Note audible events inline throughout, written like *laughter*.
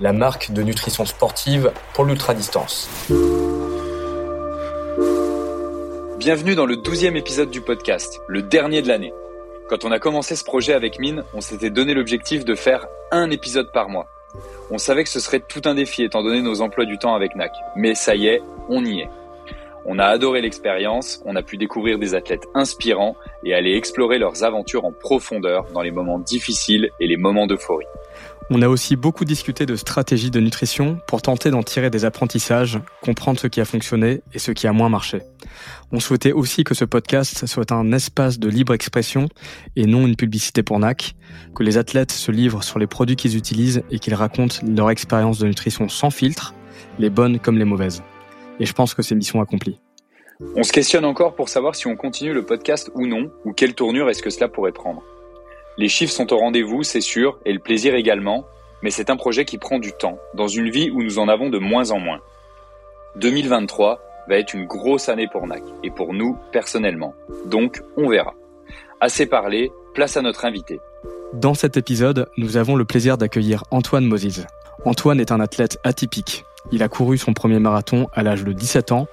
la marque de nutrition sportive pour l'ultra-distance. Bienvenue dans le douzième épisode du podcast, le dernier de l'année. Quand on a commencé ce projet avec Mine, on s'était donné l'objectif de faire un épisode par mois. On savait que ce serait tout un défi étant donné nos emplois du temps avec NAC. Mais ça y est, on y est. On a adoré l'expérience, on a pu découvrir des athlètes inspirants et aller explorer leurs aventures en profondeur dans les moments difficiles et les moments d'euphorie. On a aussi beaucoup discuté de stratégies de nutrition pour tenter d'en tirer des apprentissages, comprendre ce qui a fonctionné et ce qui a moins marché. On souhaitait aussi que ce podcast soit un espace de libre expression et non une publicité pour NAC, que les athlètes se livrent sur les produits qu'ils utilisent et qu'ils racontent leur expérience de nutrition sans filtre, les bonnes comme les mauvaises. Et je pense que c'est mission accomplie. On se questionne encore pour savoir si on continue le podcast ou non, ou quelle tournure est-ce que cela pourrait prendre. Les chiffres sont au rendez-vous, c'est sûr, et le plaisir également, mais c'est un projet qui prend du temps, dans une vie où nous en avons de moins en moins. 2023 va être une grosse année pour NAC, et pour nous personnellement. Donc, on verra. Assez parlé, place à notre invité. Dans cet épisode, nous avons le plaisir d'accueillir Antoine Moses. Antoine est un athlète atypique. Il a couru son premier marathon à l'âge de 17 ans,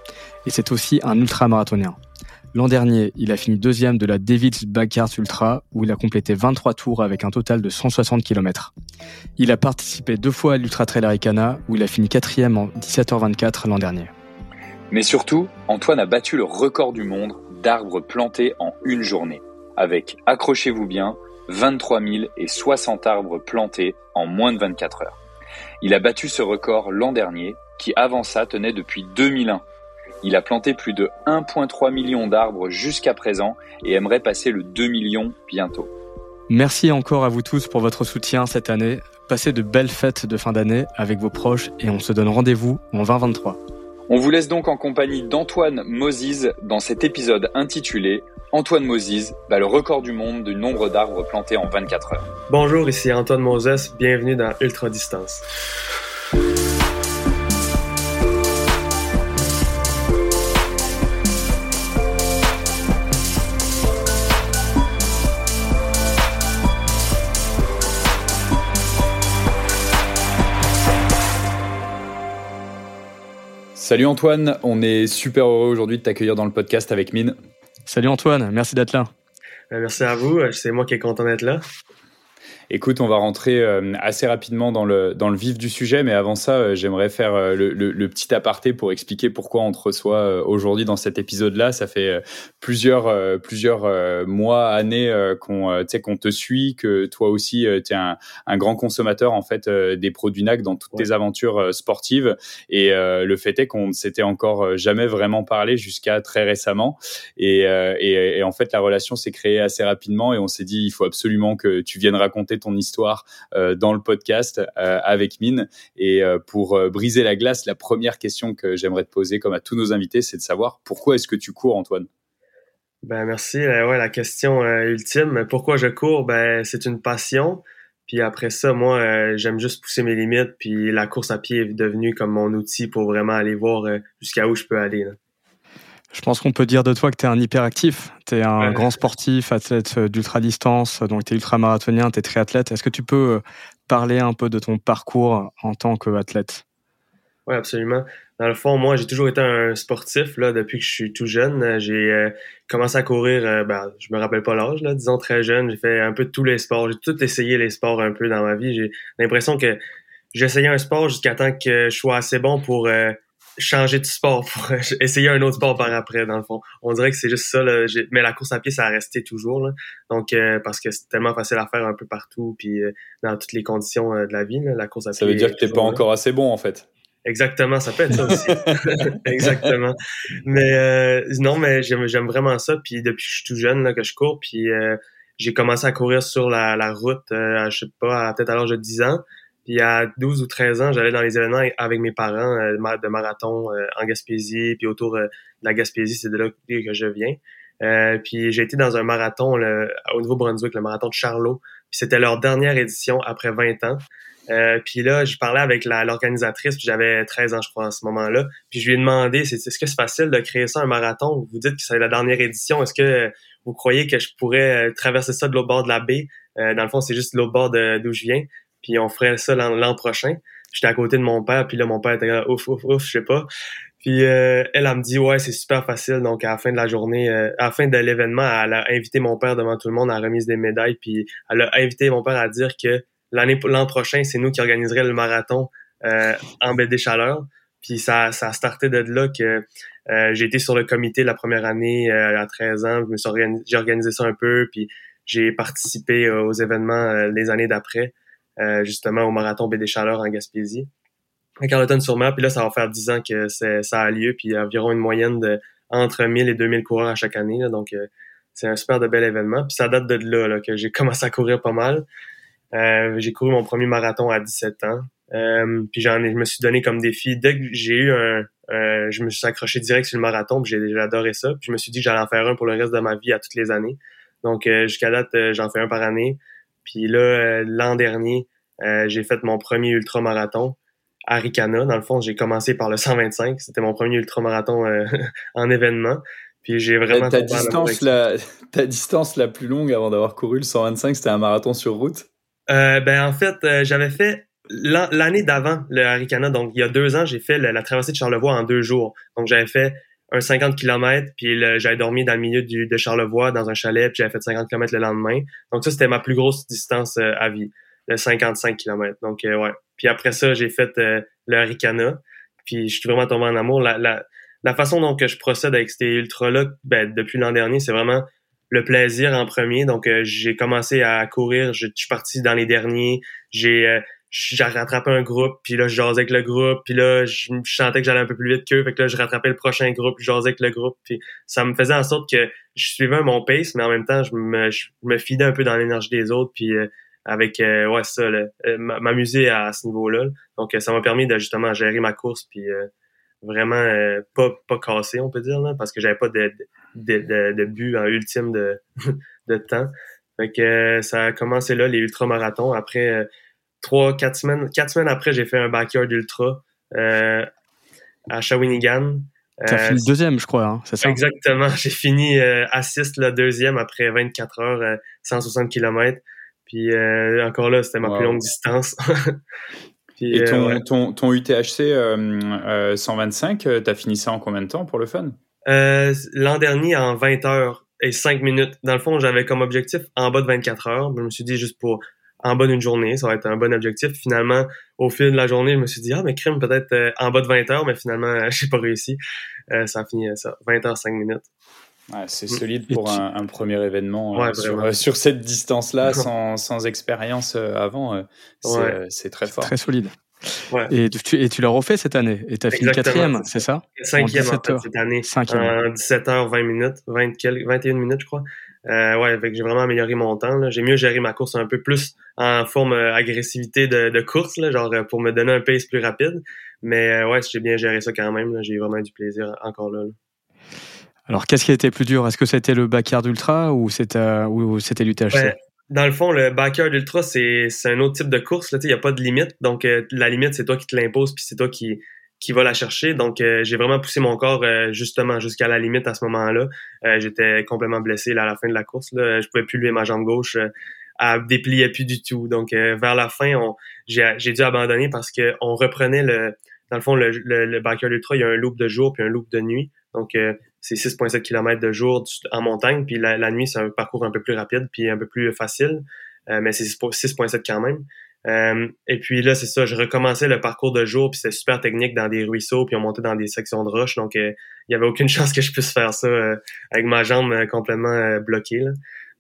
et c'est aussi un ultramarathonien. L'an dernier, il a fini deuxième de la Davids Backyard Ultra, où il a complété 23 tours avec un total de 160 km. Il a participé deux fois à l'Ultra Trail Aricana, où il a fini quatrième en 17h24 l'an dernier. Mais surtout, Antoine a battu le record du monde d'arbres plantés en une journée, avec, accrochez-vous bien, 23 060 arbres plantés en moins de 24 heures. Il a battu ce record l'an dernier, qui avant ça tenait depuis 2001 il a planté plus de 1,3 million d'arbres jusqu'à présent et aimerait passer le 2 millions bientôt. Merci encore à vous tous pour votre soutien cette année. Passez de belles fêtes de fin d'année avec vos proches et on se donne rendez-vous en 2023. On vous laisse donc en compagnie d'Antoine Moses dans cet épisode intitulé Antoine Moses bat le record du monde du nombre d'arbres plantés en 24 heures. Bonjour, ici Antoine Moses, bienvenue dans Ultra Distance. Salut Antoine, on est super heureux aujourd'hui de t'accueillir dans le podcast avec Mine. Salut Antoine, merci d'être là. Euh, merci à vous, c'est moi qui est content d'être là. Écoute, on va rentrer euh, assez rapidement dans le, dans le vif du sujet, mais avant ça, euh, j'aimerais faire euh, le, le, petit aparté pour expliquer pourquoi on te reçoit aujourd'hui dans cet épisode-là. Ça fait plusieurs, plusieurs mois, années qu'on qu'on te suit, que toi aussi, tu es un, un, grand consommateur en fait des produits NAC dans toutes tes aventures sportives. Et le fait est qu'on ne s'était encore jamais vraiment parlé jusqu'à très récemment. Et, et, et en fait, la relation s'est créée assez rapidement et on s'est dit, il faut absolument que tu viennes raconter ton histoire euh, dans le podcast euh, avec Mine. Et euh, pour briser la glace, la première question que j'aimerais te poser, comme à tous nos invités, c'est de savoir pourquoi est-ce que tu cours, Antoine? Ben merci. ouais, la question ultime, pourquoi je cours? Ben c'est une passion. Puis après ça, moi, j'aime juste pousser mes limites. Puis la course à pied est devenue comme mon outil pour vraiment aller voir jusqu'à où je peux aller. Je pense qu'on peut dire de toi que tu es un hyperactif. Tu es un grand sportif, athlète euh, d'ultra-distance, donc tu es ultra-marathonien, tu es triathlète. Est-ce que tu peux euh, parler un peu de ton parcours en tant qu'athlète? Oui, absolument. Dans le fond, moi, j'ai toujours été un sportif là, depuis que je suis tout jeune. J'ai euh, commencé à courir, ben, je me rappelle pas l'âge, disons très jeune. J'ai fait un peu de tous les sports. J'ai tout essayé les sports un peu dans ma vie. J'ai l'impression que j'essayais un sport jusqu'à temps que je sois assez bon pour changer de sport pour *laughs* essayer un autre sport par après dans le fond. On dirait que c'est juste ça là. mais la course à pied ça a resté toujours là. donc euh, parce que c'est tellement facile à faire un peu partout puis euh, dans toutes les conditions euh, de la vie la course à pied ça veut dire que t'es pas encore assez bon en fait. Exactement ça peut être ça aussi. *laughs* *laughs* Exactement. Mais non mais j'aime vraiment ça puis depuis que je suis tout jeune là, que je cours puis j'ai commencé à courir sur la, la route je sais pas peut-être à l'âge de 10 ans Puis à 12 ou 13 ans, j'allais dans les événements avec mes parents de marathon en Gaspésie, puis autour de la Gaspésie, c'est de là que je viens. puis j'ai été dans un marathon au Nouveau-Brunswick, le marathon de Charlot. Puis c'était leur dernière édition après 20 ans. Euh, puis là, je parlais avec l'organisatrice, puis j'avais 13 ans, je crois, à ce moment-là. Puis je lui ai demandé, est-ce que c'est facile de créer ça, un marathon? Vous dites que c'est la dernière édition. Est-ce que vous croyez que je pourrais euh, traverser ça de l'autre bord de la baie? Euh, dans le fond, c'est juste l'autre bord d'où je viens. Puis on ferait ça l'an prochain. J'étais à côté de mon père, puis là, mon père était là, ouf, ouf, ouf, je sais pas. Puis elle, elle me dit, ouais, c'est super facile. Donc, à la fin de la journée, à la fin de l'événement, elle a invité mon père devant tout le monde à remise des médailles. Puis elle a invité mon père à dire que l'année l'an prochain, c'est nous qui organiserait le marathon euh, en baie des Chaleurs. Puis ça, ça a starté de là que euh, j'ai été sur le comité la première année euh, à 13 ans. J'ai organisé ça un peu, puis j'ai participé aux événements les années d'après, justement au marathon baie des Chaleurs en Gaspésie. À Carleton-sur-Mer, puis là, ça va faire 10 ans que ça a lieu, puis il y a environ une moyenne de entre 1000 et 2000 coureurs à chaque année. donc, c'est un super de bel événement. Puis ça date de là, que j'ai *laughs* commencé à courir pas mal. Euh, j'ai couru mon premier marathon à 17 ans. Euh, puis j'en ai, je me suis donné comme défi dès que j'ai eu un, je me suis accroché direct sur le marathon, puis j'ai adoré ça. Puis je me suis dit que j'allais en faire un pour le reste de ma vie à toutes les années. Donc euh, jusqu'à date, j'en fais un par année. Puis là, l'an dernier, j'ai fait mon premier ultra-marathon à Ricana. Dans le fond, j'ai commencé par le 125. C'était mon premier ultra-marathon *laughs* en événement. Puis j'ai vraiment ta distance la *laughs* ta distance la plus longue avant d'avoir couru le 125, c'était un marathon sur route? Euh, ben en fait, euh, j'avais fait l'année d'avant le Haricana, donc il y a deux ans, j'ai fait la, traversée de Charlevoix en deux jours. Donc j'avais fait un 50 km, puis j'avais dormi dans le milieu de Charlevoix dans un chalet, puis j'avais fait 50 km le lendemain. Donc ça, c'était ma plus grosse distance euh, à vie, le 55 km. Donc ouais. Puis après ça, j'ai fait le Haricana, puis je suis vraiment tombé en amour. La, la, la façon dont que je procède avec ces ultras-là, ben, depuis l'an dernier, c'est vraiment le plaisir en premier. Donc, euh, j'ai commencé à courir. Je, suis parti dans les derniers. J'ai euh, j'ai rattrapé un groupe, puis là, je jasais avec le groupe, puis là, je, sentais que j'allais un peu plus vite qu'eux, fait que là, je rattrapais le prochain groupe, je jasais avec le groupe, puis ça me faisait en sorte que je suivais mon pace, mais en même temps, je me, je me fidais un peu dans l'énergie des autres, puis euh, avec, ouais, ça, m'amuser à, ce niveau-là. Donc, ça m'a permis de justement gérer ma course, puis vraiment euh, pas, pas cassé, on peut dire, là, parce que j'avais pas de, de, de, de but en ultime de, *laughs* de temps. Fait que euh, ça a commencé là, les ultramarathons. Après euh, trois, quatre semaines, quatre semaines après, j'ai fait un backyard ultra à Shawinigan. T'as fini deuxième, je crois, hein, c'est ça? Exactement. *laughs* J'ai fini assist le deuxième après 24 heures, 160 km. Puis encore là, c'était ma plus longue distance. *laughs* Et euh, ton, ton, UTHC 125, tu as fini ça en combien de temps pour le fun? Euh, l'an dernier, en 20 heures et 5 minutes. Dans le fond, j'avais comme objectif en bas de 24 heures. Je me suis dit juste pour en bas d'une journée, ça va être un bon objectif. Finalement, au fil de la journée, je me suis dit, ah, mais crime, peut-être euh, en bas de 20 heures, mais finalement, *laughs* j'ai pas réussi. ça a fini ça, 20 heures, 5 minutes. c'est mm. solide pour un, premier événement sur, cette distance-là, *laughs* sans, sans expérience avant. c'est très fort. Très solide. Et, tu, et tu l'as refait cette année? Et tu as fini quatrième, c'est ça? Cinquième en, cette année. Cinquième. En 17h, 20 minutes, 20, 21 minutes, je crois. Euh, ouais, j'ai vraiment amélioré mon temps. J'ai mieux géré ma course un peu plus en forme euh, agressivité de, de course, là, genre euh, pour me donner un pace plus rapide. Mais ouais, j'ai bien géré ça quand même. J'ai vraiment eu du plaisir encore là. Alors, qu'est-ce qui a été plus dur? Est-ce que c'était le backyard ultra ou c'était ou c'était l'UTHC dans le fond, le backyard ultra, c'est un autre type de course. Il n'y a pas de limite. Donc, euh, la limite, c'est toi qui te l'impose, puis c'est toi qui, qui va la chercher. Donc, euh, j'ai vraiment poussé mon corps euh, justement jusqu'à la limite à ce moment-là. J'étais complètement blessé là, à la fin de la course. Là. Je pouvais plus lever ma jambe gauche. elle dépliait plus du tout. Donc, vers la fin, j'ai dû abandonner parce que on reprenait le... Dans le fond, le, le, le backyard ultra, il y a un loop de jour puis un loop de nuit. Donc, c'est 6,7 km de jour en montagne, puis la, nuit, c'est un parcours un peu plus rapide, puis un peu plus facile, euh, mais c'est 6,7 quand même. Euh, et puis là, c'est ça, je recommençais le parcours de jour, puis c'était super technique dans des ruisseaux, puis on montait dans des sections de roches, donc euh, il y avait aucune *laughs* chance que je puisse faire ça avec ma jambe complètement bloquée.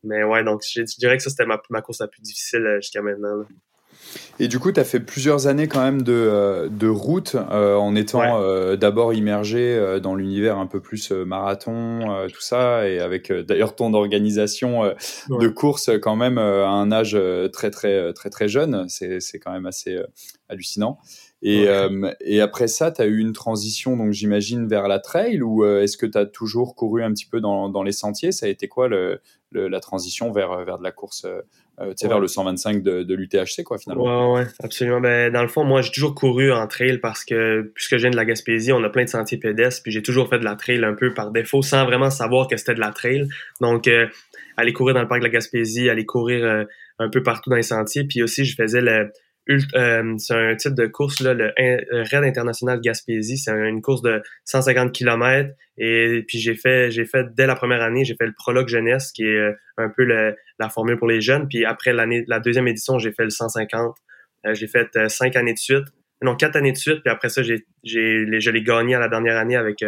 Mais ouais, donc je, dirais que ça, c'était ma, course la plus difficile jusqu'à maintenant. Et du coup, tu as fait plusieurs années quand même de, euh, de route euh, en étant euh, d'abord immergé dans l'univers un peu plus marathon, tout ça, et avec d'ailleurs ton organisation de course quand même à un âge très très très très jeune. C'est quand même assez hallucinant. Et, et après ça, tu as eu une transition, donc j'imagine, vers la trail ou est-ce que tu as toujours couru un petit peu dans, dans les sentiers? Ça a été quoi le, la transition vers, vers de la course euh, vers le 125 de, de l'UTHC, quoi, finalement? Ouais, ouais, absolument. Ben, dans le fond, moi, j'ai toujours couru en trail parce que, puisque je viens de la Gaspésie, on a plein de sentiers pédestres, puis j'ai toujours fait de la trail un peu par défaut, sans vraiment savoir que c'était de la trail. Donc, euh, aller courir dans le parc de la Gaspésie, aller courir euh, un peu partout dans les sentiers, puis aussi, je faisais le, euh, c'est un type de course, là, le, Raid international Gaspésie. C'est une course de 150 km. Et puis j'ai fait, j'ai fait dès la première année, j'ai fait le prologue jeunesse, qui est euh, un peu la formule pour les jeunes. Puis après l'année, la deuxième édition, j'ai fait le 150. Euh, j'ai fait cinq années de suite. Non, quatre années de suite. Puis après ça, j'ai, j'ai, je l'ai gagné à la dernière année avec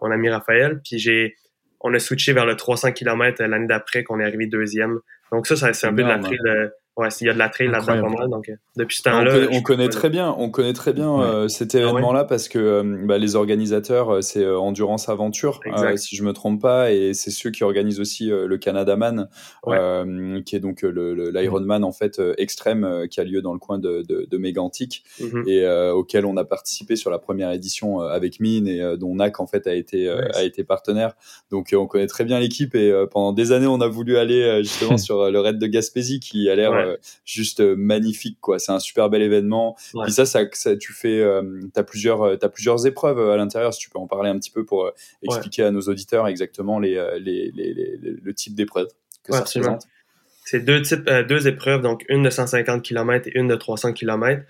mon ami Raphaël. Puis j'ai, on a switché vers le 300 km l'année d'après qu'on est arrivé deuxième. Donc ça, ça c'est un peu de la de Ouais, s'il y a de la trail là-dedans pas mal. Donc, euh, depuis ce temps-là. On, connaît très bien, on connaît très bien euh, cet ah événement-là parce que euh, bah, les organisateurs, c'est Endurance Aventure, si je me trompe pas, et c'est ceux qui organisent aussi le Canada Man, qui est donc l'Ironman le, en fait extrême qui a lieu dans le coin de, de, de Mégantic mm-hmm. et auquel on a participé sur la première édition avec Mine et dont NAC en fait a été a été partenaire. Donc on connaît très bien l'équipe et pendant des années on a voulu aller justement *laughs* sur le raid de Gaspésie qui a l'air euh, juste euh, magnifique quoi. C'est un super bel événement. Puis ça, ça, ça tu fais euh, plusieurs plusieurs épreuves à l'intérieur si tu peux en parler un petit peu pour expliquer à nos auditeurs exactement les, les, les, le type d'épreuve que ça représente. C'est deux types deux épreuves donc une de 150 km et une de 300 km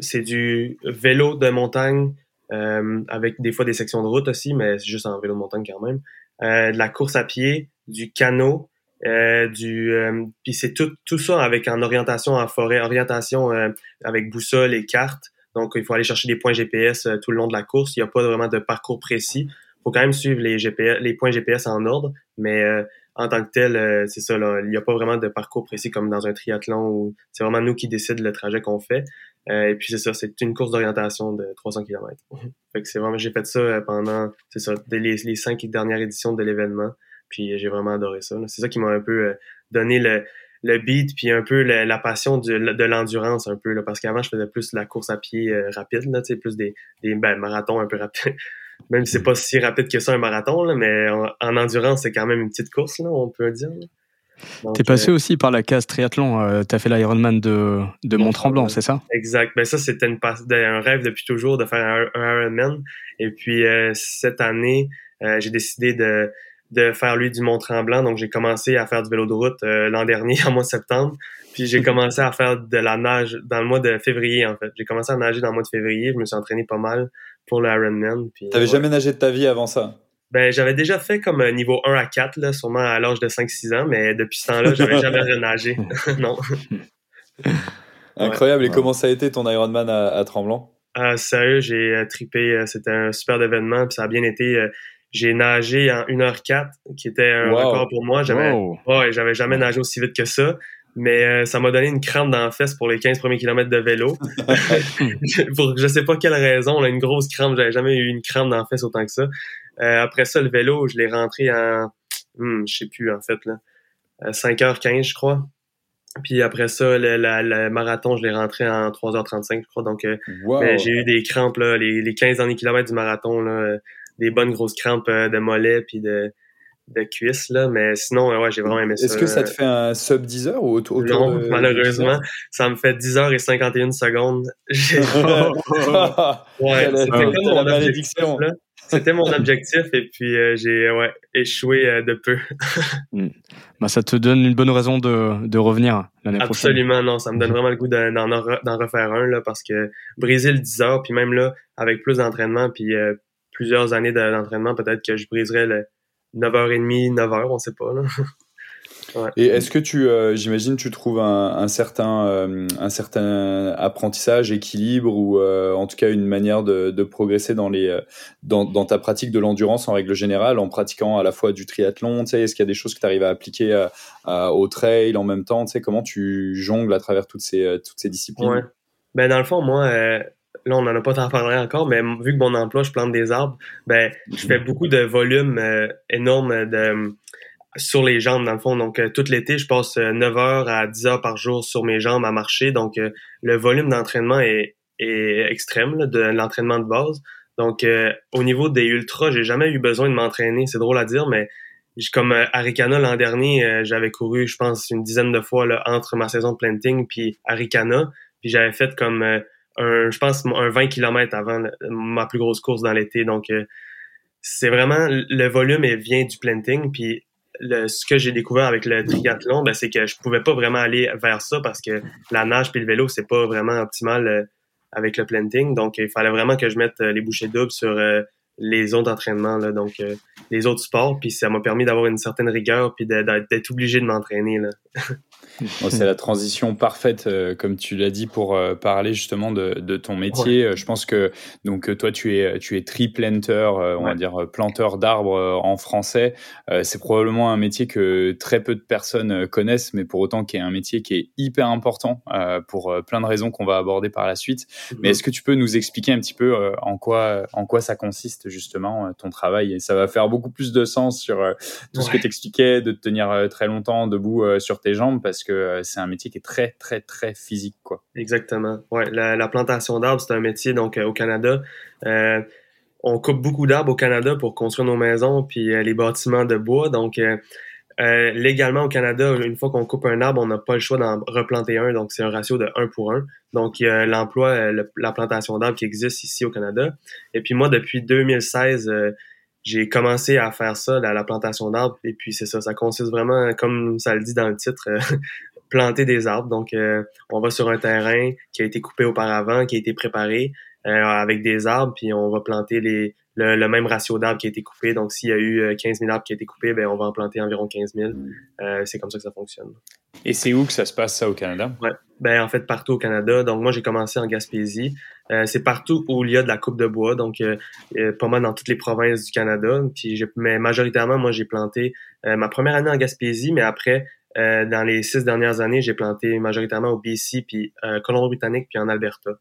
c'est du vélo de montagne avec des fois des sections de route aussi mais c'est juste en vélo de montagne quand même. De la course à pied du canot euh, du euh, puis c'est tout tout ça avec en orientation en forêt, orientation euh, avec boussole et carte. Donc il faut aller chercher des points GPS tout le long de la course. Il n'y a pas vraiment de parcours précis. Il faut quand même suivre les GPS, les points GPS en ordre, mais en tant que tel, c'est ça. Là, il n'y a pas vraiment de parcours précis comme dans un triathlon où c'est vraiment nous qui décident le trajet qu'on fait. et puis c'est ça, c'est une course d'orientation de 300 km. fait que c'est vraiment, j'ai fait ça pendant, c'est ça, les, les cinq dernières éditions de l'événement. Puis j'ai vraiment adoré ça. C'est ça qui m'a un peu euh, donné le, le beat puis un peu la, passion de l'endurance un peu là, parce qu'avant je faisais plus la course à pied euh, rapide là, plus des, des ben, marathons un peu rapides. *laughs* Même si c'est pas si rapide que ça un marathon là, mais en, endurance c'est quand même une petite course là, on peut dire. T'es passé euh, aussi par la case triathlon. tu as fait l'Ironman de, de Mont-Tremblant, c'est ça? Exact. Ben ça, c'était un rêve depuis toujours de faire un, Ironman. Et puis cette année, j'ai décidé de, de faire lui du Mont-Tremblant. Donc, j'ai commencé à faire du vélo de route euh, l'an dernier, *laughs* en mois de septembre. Puis, j'ai commencé à faire de la nage dans le mois de février, en fait. J'ai commencé à nager dans le mois de février. Je me suis entraîné pas mal pour le Ironman. T'avais jamais nagé de ta vie avant ça? Ben, j'avais déjà fait comme euh, niveau 1 à 4, là, sûrement à l'âge de 5-6 ans, mais depuis ce temps-là, j'avais *laughs* jamais renagé. *laughs* non. Incroyable. Et comment ça a été ton Ironman à, à Tremblant? Ah, sérieux, j'ai euh, tripé. C'était un super événement. Puis ça a bien été. J'ai nagé en 1h04, qui était un record pour moi. J'avais ouais, j'avais jamais nagé aussi vite que ça. Mais euh, ça m'a donné une crampe dans la fesse pour les 15 premiers kilomètres de vélo. *laughs* *laughs* pour je sais pas quelle raison, là, une grosse crampe. J'avais jamais eu une crampe dans la fesse autant que ça. Euh, après ça, le vélo, je l'ai rentré en... Hmm, je sais plus, en fait. là 5h15, euh, je crois. Puis après ça, le, marathon, je l'ai rentré en 3h35, je crois. Donc, j'ai eu des crampes, là, les, les 15 derniers kilomètres du marathon. Là, des bonnes grosses crampes euh, de mollets puis de, de cuisses là mais sinon ouais j'ai vraiment aimé ça. Est-ce que ça te fait un sub 10 heures ou autour Non, *laughs* malheureusement, ça me fait 10 heures et 51 secondes. *laughs* *laughs* ouais, c'était comme mon objectif C'était mon objectif et puis euh, j'ai ouais, échoué euh, de peu. Hmm. bah, ça te donne une bonne raison de, de revenir l'année prochaine. Absolument, non, ça me donne vraiment le goût d'en refaire un là parce que briser le 10 heures puis même là avec plus d'entraînement puis plusieurs années d'entraînement, peut-être que je briserais le 9h30, 9h, on sait pas. Là. *laughs* Et est-ce que tu, euh, j'imagine, tu trouves un, un certain, euh, un certain apprentissage, équilibre ou euh, en tout cas une manière de, de progresser dans les, dans, dans, ta pratique de l'endurance en règle générale, en pratiquant à la fois du triathlon. Tu sais, est-ce qu'il y a des choses que tu arrives à appliquer au trail en même temps Tu sais, comment tu jongles à travers toutes ces, toutes ces disciplines? Ouais. Ben dans le fond, moi, là on n'en a pas tant parlé encore, mais vu que mon emploi, je plante des arbres, ben je fais beaucoup de volume énorme de sur les jambes dans le fond. Donc euh, tout l'été, je passe 9 euh, heures à 10 heures par jour sur mes jambes à marcher. Donc euh, le volume d'entraînement est, est, extrême là, de l'entraînement de base. Donc au niveau des ultras, j'ai jamais eu besoin de m'entraîner. C'est drôle à dire, mais comme Arikana l'an dernier, j'avais couru, je pense, une dizaine de fois là, entre ma saison de planting puis Arikana. Puis j'avais fait comme un, je pense, un 20 km avant ma plus grosse course dans l'été. Donc c'est vraiment le volume vient du planting. Puis ce que j'ai découvert avec le triathlon, ben, c'est que je pouvais pas vraiment aller vers ça parce que la nage puis le vélo, c'est pas vraiment optimal euh, avec le planting. Donc, il fallait vraiment que je mette euh, les bouchées doubles sur euh, les autres entraînements, là, donc les autres sports. Puis ça m'a permis d'avoir une certaine rigueur puis d'être obligé de m'entraîner. *laughs* c'est la transition parfaite, euh, comme tu l'as dit, pour euh, parler justement de, de ton métier. Euh, je pense que donc toi, tu es tu es tree planter, on va dire planteur d'arbres en français. c'est probablement un métier que très peu de personnes connaissent, mais pour autant qui est un métier qui est hyper important pour plein de raisons qu'on va aborder par la suite. Mais mhm. est-ce que tu peux nous expliquer un petit peu en quoi en quoi ça consiste justement ton travail? Et ça va faire beaucoup plus de sens sur tout ce que tu expliquais, de te tenir très longtemps debout sur tes jambes, parce que euh, c'est un métier qui est très, très, très physique. Quoi. Exactement. Ouais, la, plantation d'arbres, c'est un métier donc euh, au Canada. Euh, on coupe beaucoup d'arbres au Canada pour construire nos maisons puis les bâtiments de bois. Donc, légalement au Canada, une fois qu'on coupe un arbre, on n'a pas le choix d'en replanter un. Donc, c'est un ratio de 1 pour 1. Donc, l'emploi, la plantation d'arbres qui existe ici au Canada. Et puis moi, depuis 2016, j'ai commencé à faire ça, la, la plantation d'arbres. Et puis c'est ça, ça consiste vraiment, comme ça le dit dans le titre, euh, *laughs* planter des arbres. Donc euh, on va sur un terrain qui a été coupé auparavant, qui a été préparé euh, avec des arbres, puis on va planter les, le, même ratio d'arbres qui a été coupé. Donc s'il y a eu 15 000 arbres qui ont été coupés, ben on va en planter environ 15 000. c'est comme ça que ça fonctionne. Et c'est où que ça se passe ça au Canada? Ouais. Ben en fait partout au Canada. Donc moi j'ai commencé en Gaspésie. Euh, c'est partout où il y a de la coupe de bois, donc euh, pas mal dans toutes les provinces du Canada. Puis mais majoritairement, moi j'ai planté euh, ma première année en Gaspésie, mais après dans les six dernières années, j'ai planté majoritairement au BC, puis Colombie-Britannique, puis en Alberta.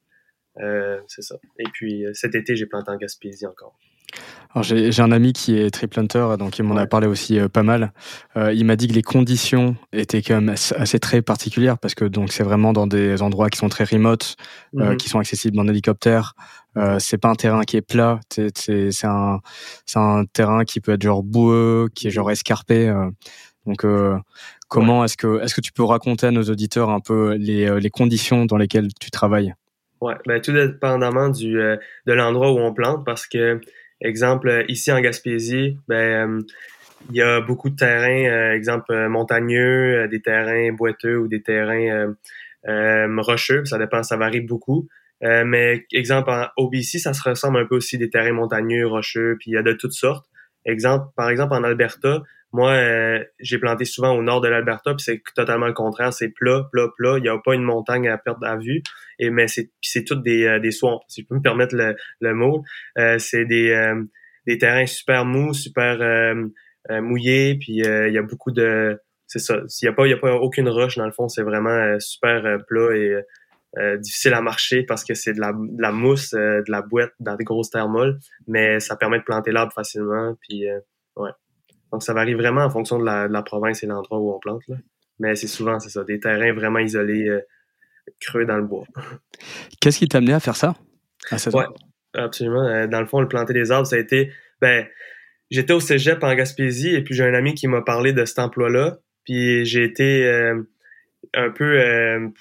C'est ça. Et puis cet été, j'ai planté en Gaspésie encore. Alors j'ai un ami qui est tree planter, donc il m'en a parlé aussi euh, pas mal. Euh, il m'a dit que les conditions étaient quand même assez, très particulières parce que donc c'est vraiment dans des endroits qui sont très remote, euh, mhm. qui sont accessibles en hélicoptère. Euh, c'est pas un terrain qui est plat, c'est un terrain qui peut être genre boueux, qui est genre escarpé. donc comment est-ce que est-ce que tu peux raconter à nos auditeurs un peu les les conditions dans lesquelles tu travailles? Ouais, ben tout dépendamment du de l'endroit où on plante parce que Exemple, euh, ici en Gaspésie, ben, euh, il y a beaucoup de terrains, euh, exemple montagneux, des terrains boiteux ou des terrains rocheux. Ça dépend, ça varie beaucoup. mais exemple, en OBC, ça se ressemble un peu aussi des terrains montagneux, rocheux, puis il y a de toutes sortes. Exemple, par exemple, en Alberta, moi, euh, j'ai planté souvent au nord de l'Alberta, puis c'est totalement le contraire. C'est plat, plat, plat. Il n'y a pas une montagne à perdre à vue. Et mais c'est c'est toutes des euh, des swamps, si je peux me permettre le, le mot. Euh, c'est des des terrains super mous, super mouillés. Puis il y a beaucoup de c'est ça. S'il y a pas il y a pas aucune roche dans le fond, c'est vraiment super plat et difficile à marcher parce que c'est de la, de la mousse, de la boîte dans des grosses terres molles, mais ça permet de planter l'arbre facilement. Puis ouais. Donc, ça varie vraiment en fonction de la, province et l'endroit où on plante. Là. Mais c'est souvent, c'est ça, des terrains vraiment isolés, euh, creux dans le bois. Qu'est-ce qui t'a amené à faire ça? À ouais, absolument. Euh, dans le fond, le planter des arbres, ça a été... Ben, j'étais au cégep en Gaspésie et puis j'ai un ami qui m'a parlé de cet emploi-là. Puis j'ai été euh, un peu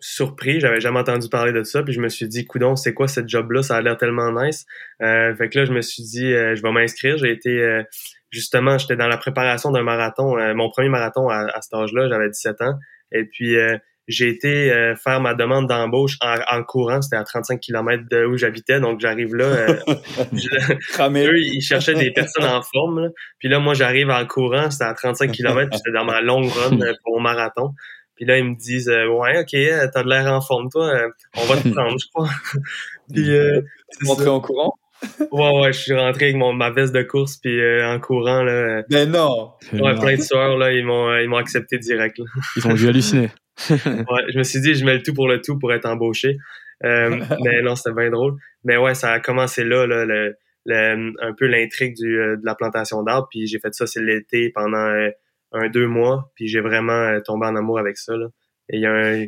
surpris. J'avais jamais entendu parler de ça. Puis je me suis dit, coudon, c'est quoi cette job-là? Ça a l'air tellement nice. fait que là, je me suis dit, je vais m'inscrire. J'ai été justement, j'étais dans la préparation d'un marathon, euh, mon premier marathon à, cet âge-là, j'avais 17 ans. Et puis, euh, j'ai été euh, faire ma demande d'embauche en, courant. C'était à 35 km de où j'habitais. Donc, j'arrive là. Euh, *laughs* eux, ils cherchaient des personnes en forme. Puis là, moi, j'arrive en courant. C'était à 35 *laughs* km. C'était dans ma longue run pour mon marathon. Puis là, ils me disent Ouais, OK, t'as de l'air en forme, toi. on va te *laughs* prendre, je crois. *laughs* Puis, euh, rentré en courant? Ouais, ouais, je suis rentré avec mon, ma veste de course, puis euh, en courant, là. Mais non! Ouais, plein de soirs, là, ils m'ont, euh, ils m'ont accepté direct, Ils ont dû halluciner. *laughs* ouais, je me suis dit, je mets le tout pour le tout pour être embauché. Euh, mais non, c'était bien drôle. Mais ouais, ça a commencé là, là le, le, un peu l'intrigue du, de la plantation d'arbres, puis j'ai fait ça, c'est l'été pendant un, deux mois, puis j'ai vraiment tombé en amour avec ça, là. Et il y a un,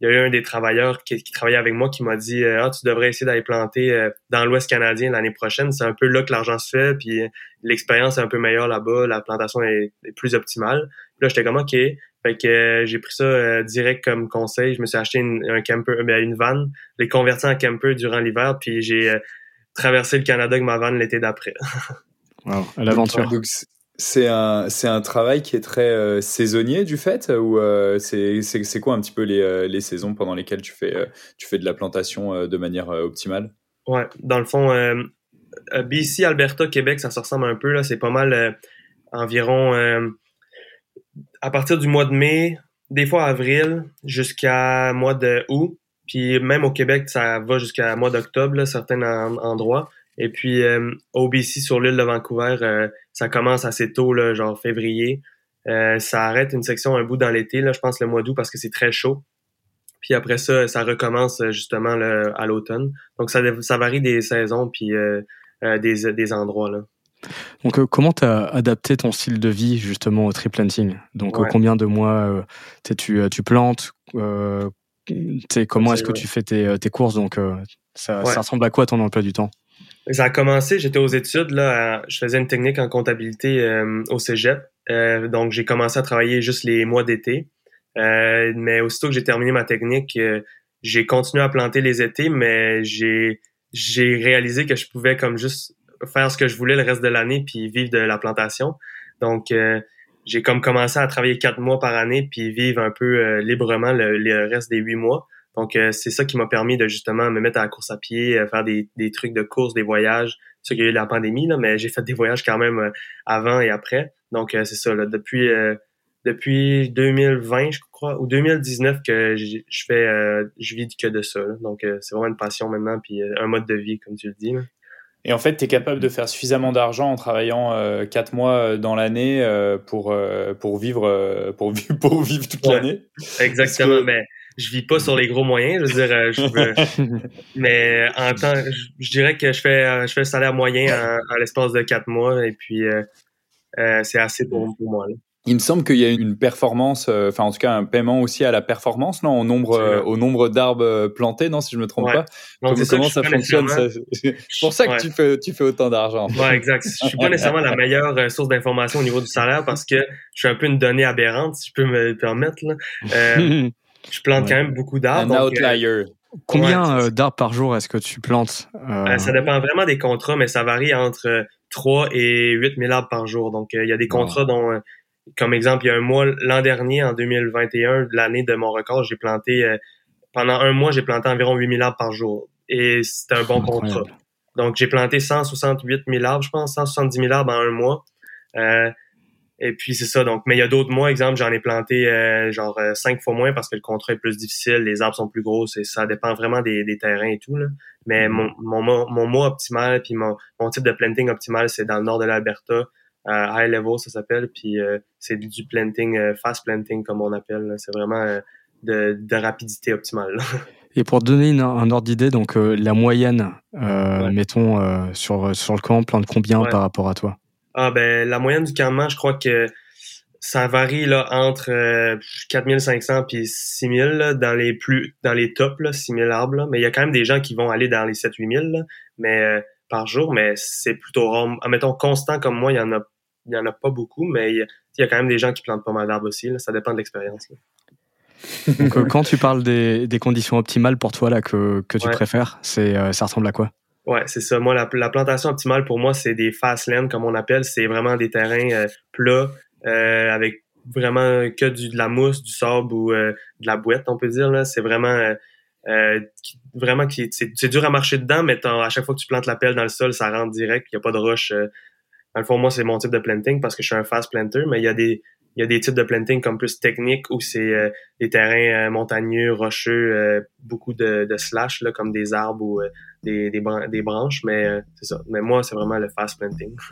il y a eu un des travailleurs qui, travaillait avec moi qui m'a dit euh, ah tu devrais essayer d'aller planter euh, dans l'Ouest canadien l'année prochaine c'est un peu là que l'argent se fait puis euh, l'expérience est un peu meilleure là-bas. La plantation est, plus optimale. Puis là j'étais comme ok fait que j'ai pris ça direct comme conseil. Je me suis acheté une, un camper ben, une van les converti en camper durant l'hiver puis j'ai traversé le Canada avec ma van l'été d'après. *laughs* Wow, l'aventure c'est un, travail qui est très euh, saisonnier du fait ou euh, c'est, quoi un petit peu les, euh, saisons pendant lesquelles tu fais, tu fais de la plantation de manière optimale? Ouais, dans le fond, BC, Alberta, Québec, ça se ressemble un peu. C'est pas mal environ à partir du mois de mai, des fois avril, jusqu'à mois de août. Puis même au Québec, ça va jusqu'à mois d'octobre, certains endroits. Et puis euh, OBC sur l'île de Vancouver, euh, ça commence assez tôt, là, genre février. Euh, ça arrête une section un bout dans l'été, là, je pense le mois d'août parce que c'est très chaud. Puis après ça, ça recommence justement à l'automne. Donc ça, ça varie des saisons puis des, des endroits. Là. Donc comment tu as adapté ton style de vie justement au tree planting? Donc combien de mois tu, tu plantes Comment est-ce que tu fais tes, tes courses? Donc ça, ça ressemble à quoi ton emploi du temps? Ça a commencé, j'étais aux études, là, je faisais une technique en comptabilité euh, au cégep. Euh, donc, j'ai commencé à travailler juste les mois d'été. Euh, mais aussitôt que j'ai terminé ma technique, j'ai continué à planter les étés, mais j'ai j'ai réalisé que je pouvais comme juste faire ce que je voulais le reste de l'année puis vivre de la plantation. Donc, j'ai comme commencé à travailler quatre mois par année puis vivre un peu librement le, le, reste des huit mois. Donc, euh, c'est ça qui m'a permis de justement me mettre à la course à pied, euh, faire des, des trucs de course, des voyages. C'est qu'il y a eu la pandémie, là, mais j'ai fait des voyages quand même euh, avant et après. Donc, c'est ça. Là, depuis, depuis 2020, je crois, ou 2019 que je fais, je vis que de ça. Donc, c'est vraiment une passion maintenant, puis un mode de vie, comme tu le dis. Là. Et en fait, tu es capable de faire suffisamment d'argent en travaillant quatre mois dans l'année pour, pour, vivre, pour, vivre, *laughs* pour vivre toute l'année. Exactement. Mais je vis pas sur les gros moyens, je veux dire, euh, *laughs* mais en temps, je, dirais que je fais, euh, je fais le salaire moyen en, l'espace de quatre mois et puis euh, c'est assez pour, pour moi. Là. Il me semble qu'il y a une performance, enfin en tout cas un paiement aussi à la performance, non, au nombre, au nombre d'arbres plantés, non, si je me trompe pas? comment ça fonctionne *laughs* C'est pour ça que tu fais, tu fais autant d'argent. Ouais, exact. Je suis pas nécessairement la meilleure source d'information au niveau du salaire parce que je suis un peu une donnée aberrante, si je peux me permettre. Là. Euh, *laughs* je plante quand même beaucoup d'arbres. Un euh, outlier. Combien euh, d'arbres par jour est-ce que tu plantes euh? Ça dépend vraiment des contrats, mais ça varie entre 3 et 8 000 arbres par jour. Donc, il y a des contrats dont, comme exemple, il y a un mois, l'an dernier, en 2021, l'année de mon record, j'ai planté, pendant un mois, j'ai planté environ 8 000 arbres par jour. Et c'était un bon contrat. Donc, j'ai planté 168 000 arbres, je pense, 170 000 arbres en un mois. Euh, et puis c'est ça. Donc, mais il y a d'autres mois, exemple, j'en ai planté euh, genre euh, cinq fois moins parce que le contrat est plus difficile, les arbres sont plus gros, et ça dépend vraiment des, des terrains et tout. Là. Mais mm-hmm. mon, mon, mon mois optimal, puis mon, mon type de planting optimal, c'est dans le nord de l'Alberta, high level ça s'appelle, puis euh, c'est du planting, fast planting comme on appelle. C'est vraiment de, de rapidité optimale. *laughs* Et pour donner un ordre d'idée, donc la moyenne, mettons sur sur le camp, plante combien par rapport à toi? Ah ben la moyenne du campement, je crois que ça varie là entre 4500 puis 6000 dans les plus dans les tops là, 6000 arbres là. mais il y a quand même des gens qui vont aller dans les 7 8000 mais euh, par jour mais c'est plutôt rare. Admettons constant comme moi, il y en a il y en a pas beaucoup mais il y, a quand même des gens qui plantent pas mal d'arbres aussi là. ça dépend de l'expérience. Donc euh, quand tu parles des, des, conditions optimales pour toi là que, que tu préfères, c'est euh, ça ressemble à quoi? Ouais, c'est ça. Moi, la, plantation optimale pour moi, c'est des fast land, comme on appelle. C'est vraiment des terrains euh, plats euh, avec vraiment que du, de la mousse, du sable ou de la boîte, on peut dire. Là. C'est vraiment vraiment qui c'est dur à marcher dedans, mais à chaque fois que tu plantes la pelle dans le sol, ça rentre direct. Il n'y a pas de roche. dans le fond, moi, c'est mon type de planting parce que je suis un fast planter, mais il y a des il y a des types de planting comme plus techniques où c'est euh, des terrains euh, montagneux, rocheux, euh, beaucoup de, de slash là, comme des arbres ou des, des, des, branches, mais c'est ça. Mais moi, c'est vraiment le fast planting. *laughs*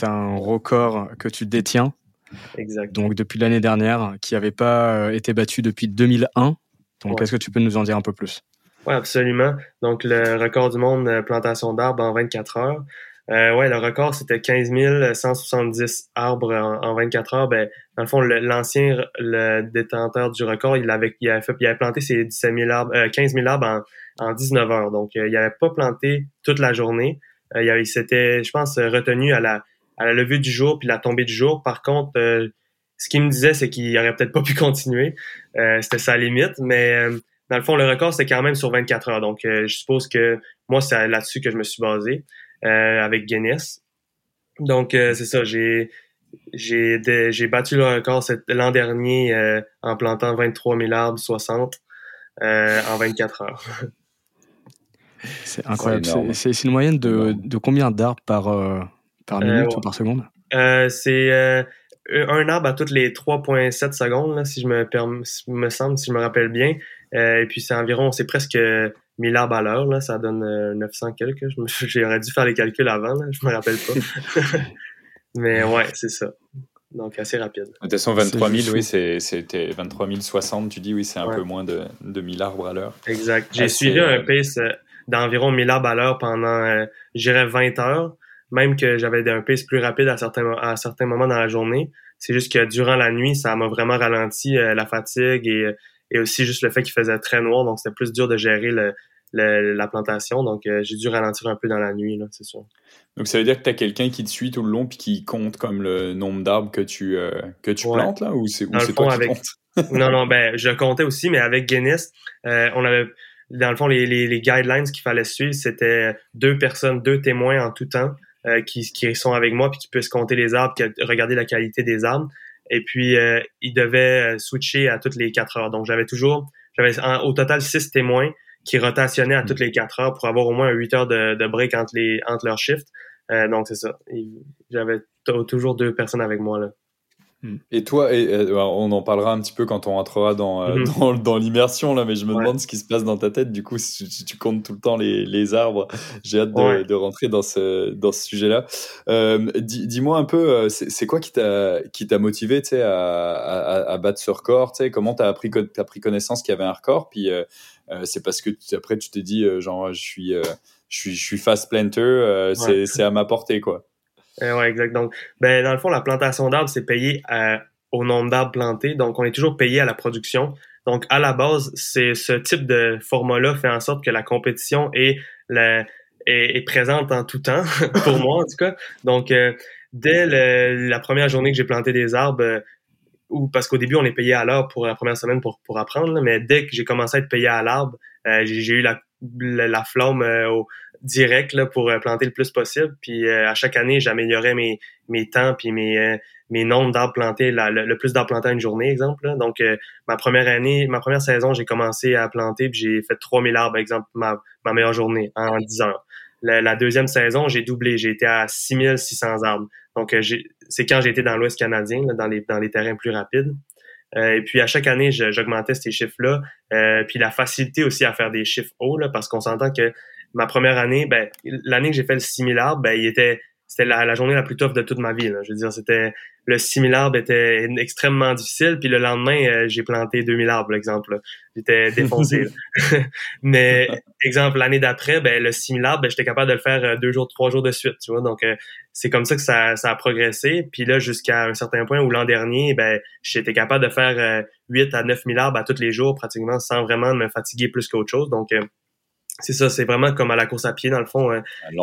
Un record que tu détiens. Exact. Donc depuis l'année dernière, qui n'avait pas été battu depuis 2001. Donc est-ce que tu peux nous en dire un peu plus? Oui, absolument. Donc, le record du monde de euh, plantation d'arbres en 24 heures. Euh, ouais, le record, c'était 15 170 arbres en, 24 heures. Ben, dans le fond, l'ancien le, détenteur du record, il avait, il avait, fait, il avait planté ses 17 000 arbres, 15 000 arbres en, en 19 heures. Donc, euh, il n'avait pas planté toute la journée. Euh, il, s'était, je pense, retenu à la, à la levée du jour puis la tombée du jour. Par contre, ce qu'il me disait, c'est qu'il aurait peut-être pas pu *laughs* continuer. c'était sa limite, mais dans le fond, le record, c'est quand même sur 24 heures. Donc, euh, je suppose que moi, c'est là-dessus que je me suis basé euh, avec Guinness. Donc, euh, c'est ça. J'ai j'ai j'ai battu le record l'an dernier en plantant 23 000 arbres 60 en 24 heures. *laughs* C'est incroyable. C'est une moyenne de, de combien d'arbres par, par minute ou par seconde? c'est un arbre à toutes les 3,7 secondes, là, si je me, me semble, si je me rappelle bien. Euh, et puis c'est environ, c'est presque 1000 arbres à l'heure, là, ça donne 900 euh, quelques. *laughs* J'aurais dû faire les calculs avant, là, je me rappelle pas. *laughs* Mais ouais, c'est ça. Donc assez rapide. De toute façon, 23 000, oui, c'était 23 060, tu dis, oui, c'est un peu moins de, de 1000 arbres à l'heure. Exact. J'ai suivi un euh, pace d'environ 1000 arbres à l'heure pendant, j'irais 20 heures, même que j'avais un pace plus rapide à certains, à certains moments dans la journée. C'est juste que durant la nuit, ça m'a vraiment ralenti la fatigue et et aussi juste le fait qu'il faisait très noir, donc c'était plus dur de gérer le, la plantation. Donc, euh, j'ai dû ralentir un peu dans la nuit, c'est sûr. Donc, ça veut dire que tu as quelqu'un qui te suit tout le long puis qui compte comme le nombre d'arbres que tu, euh, que tu plantes, là, ou c'est toi qui avec... *laughs* non, non, ben, je comptais aussi, mais avec Guinness, euh, on avait, dans le fond, les, les, les guidelines qu'il fallait suivre, c'était deux personnes, deux témoins en tout temps qui, qui sont avec moi puis qui puissent compter les arbres, regarder la qualité des arbres. Et puis, euh, il devait euh, switcher à toutes les quatre heures. Donc, j'avais toujours, j'avais au total six témoins qui rotationnaient à toutes les quatre heures pour avoir au moins huit heures de, de break entre, les, entre leurs shifts. Euh, donc, c'est ça. J'avais toujours deux personnes avec moi. Là. Hmm. Et toi, et, euh, on en parlera un petit peu quand on rentrera dans, euh, dans, dans l'immersion, là, mais je me demande ce qui se passe dans ta tête, du coup, si, tu comptes tout le temps les, les arbres. J'ai hâte de, de, rentrer dans ce, dans ce sujet-là. Euh, Dis-moi un peu, c'est quoi qui t'a motivé à, à, à, battre ce record Comment tu as, as, pris connaissance qu'il y avait un record? Puis c'est parce que après, tu t'es dit, genre, je suis, je, suis, je suis fast planter, c'est à ma portée, quoi. Euh, ouais, exact. Donc, ben, dans le fond, la plantation d'arbres, c'est payé euh, au nombre d'arbres plantés. Donc, on est toujours payé à la production. Donc, à la base, c'est ce type de format-là fait en sorte que la compétition est, la, est, présente en tout temps, *laughs* pour moi en tout cas. Donc, euh, dès la première journée que j'ai planté des arbres, ou parce qu'au début, on est payé à l'heure pour la première semaine pour, pour apprendre, mais dès que j'ai commencé à être payé à l'arbre, j'ai eu la, la, flamme au, direct là, pour euh, planter le plus possible. Puis euh, à chaque année, j'améliorais mes, mes temps puis mes, euh, mes nombres d'arbres plantés, le, plus d'arbres plantés à une journée, exemple. Donc ma première année, ma première saison, j'ai commencé à planter puis j'ai fait 3000 arbres, exemple, ma, ma meilleure journée en 10 heures. La, deuxième saison, j'ai doublé, j'ai été à 6600 arbres. Donc c'est quand j'ai été dans l'Ouest canadien, dans, les, dans les terrains plus rapides. Et puis à chaque année, j'augmentais ces chiffres-là. puis la facilité aussi à faire des chiffres hauts, là, parce qu'on s'entend que ma première année, ben, l'année que j'ai fait le 6000 arbres, ben, il était, c'était la, journée la plus tough de toute ma vie. Là. Je veux dire, c'était le 6000 arbres était extrêmement difficile, puis le lendemain, euh, j'ai planté 2000 arbres, exemple. J'étais *laughs* défoncé. *laughs* Mais exemple, l'année d'après, ben le 6000 arbres, ben, j'étais capable de le faire euh, deux jours, trois jours de suite, tu vois. Donc euh, c'est comme ça que ça, ça a progressé. Puis là, jusqu'à un certain point où l'an dernier, ben j'étais capable de faire 8 à 9000 arbres à tous les jours, pratiquement, sans vraiment me fatiguer plus qu'autre chose. Donc c'est ça, c'est vraiment comme à la course à pied, dans le fond.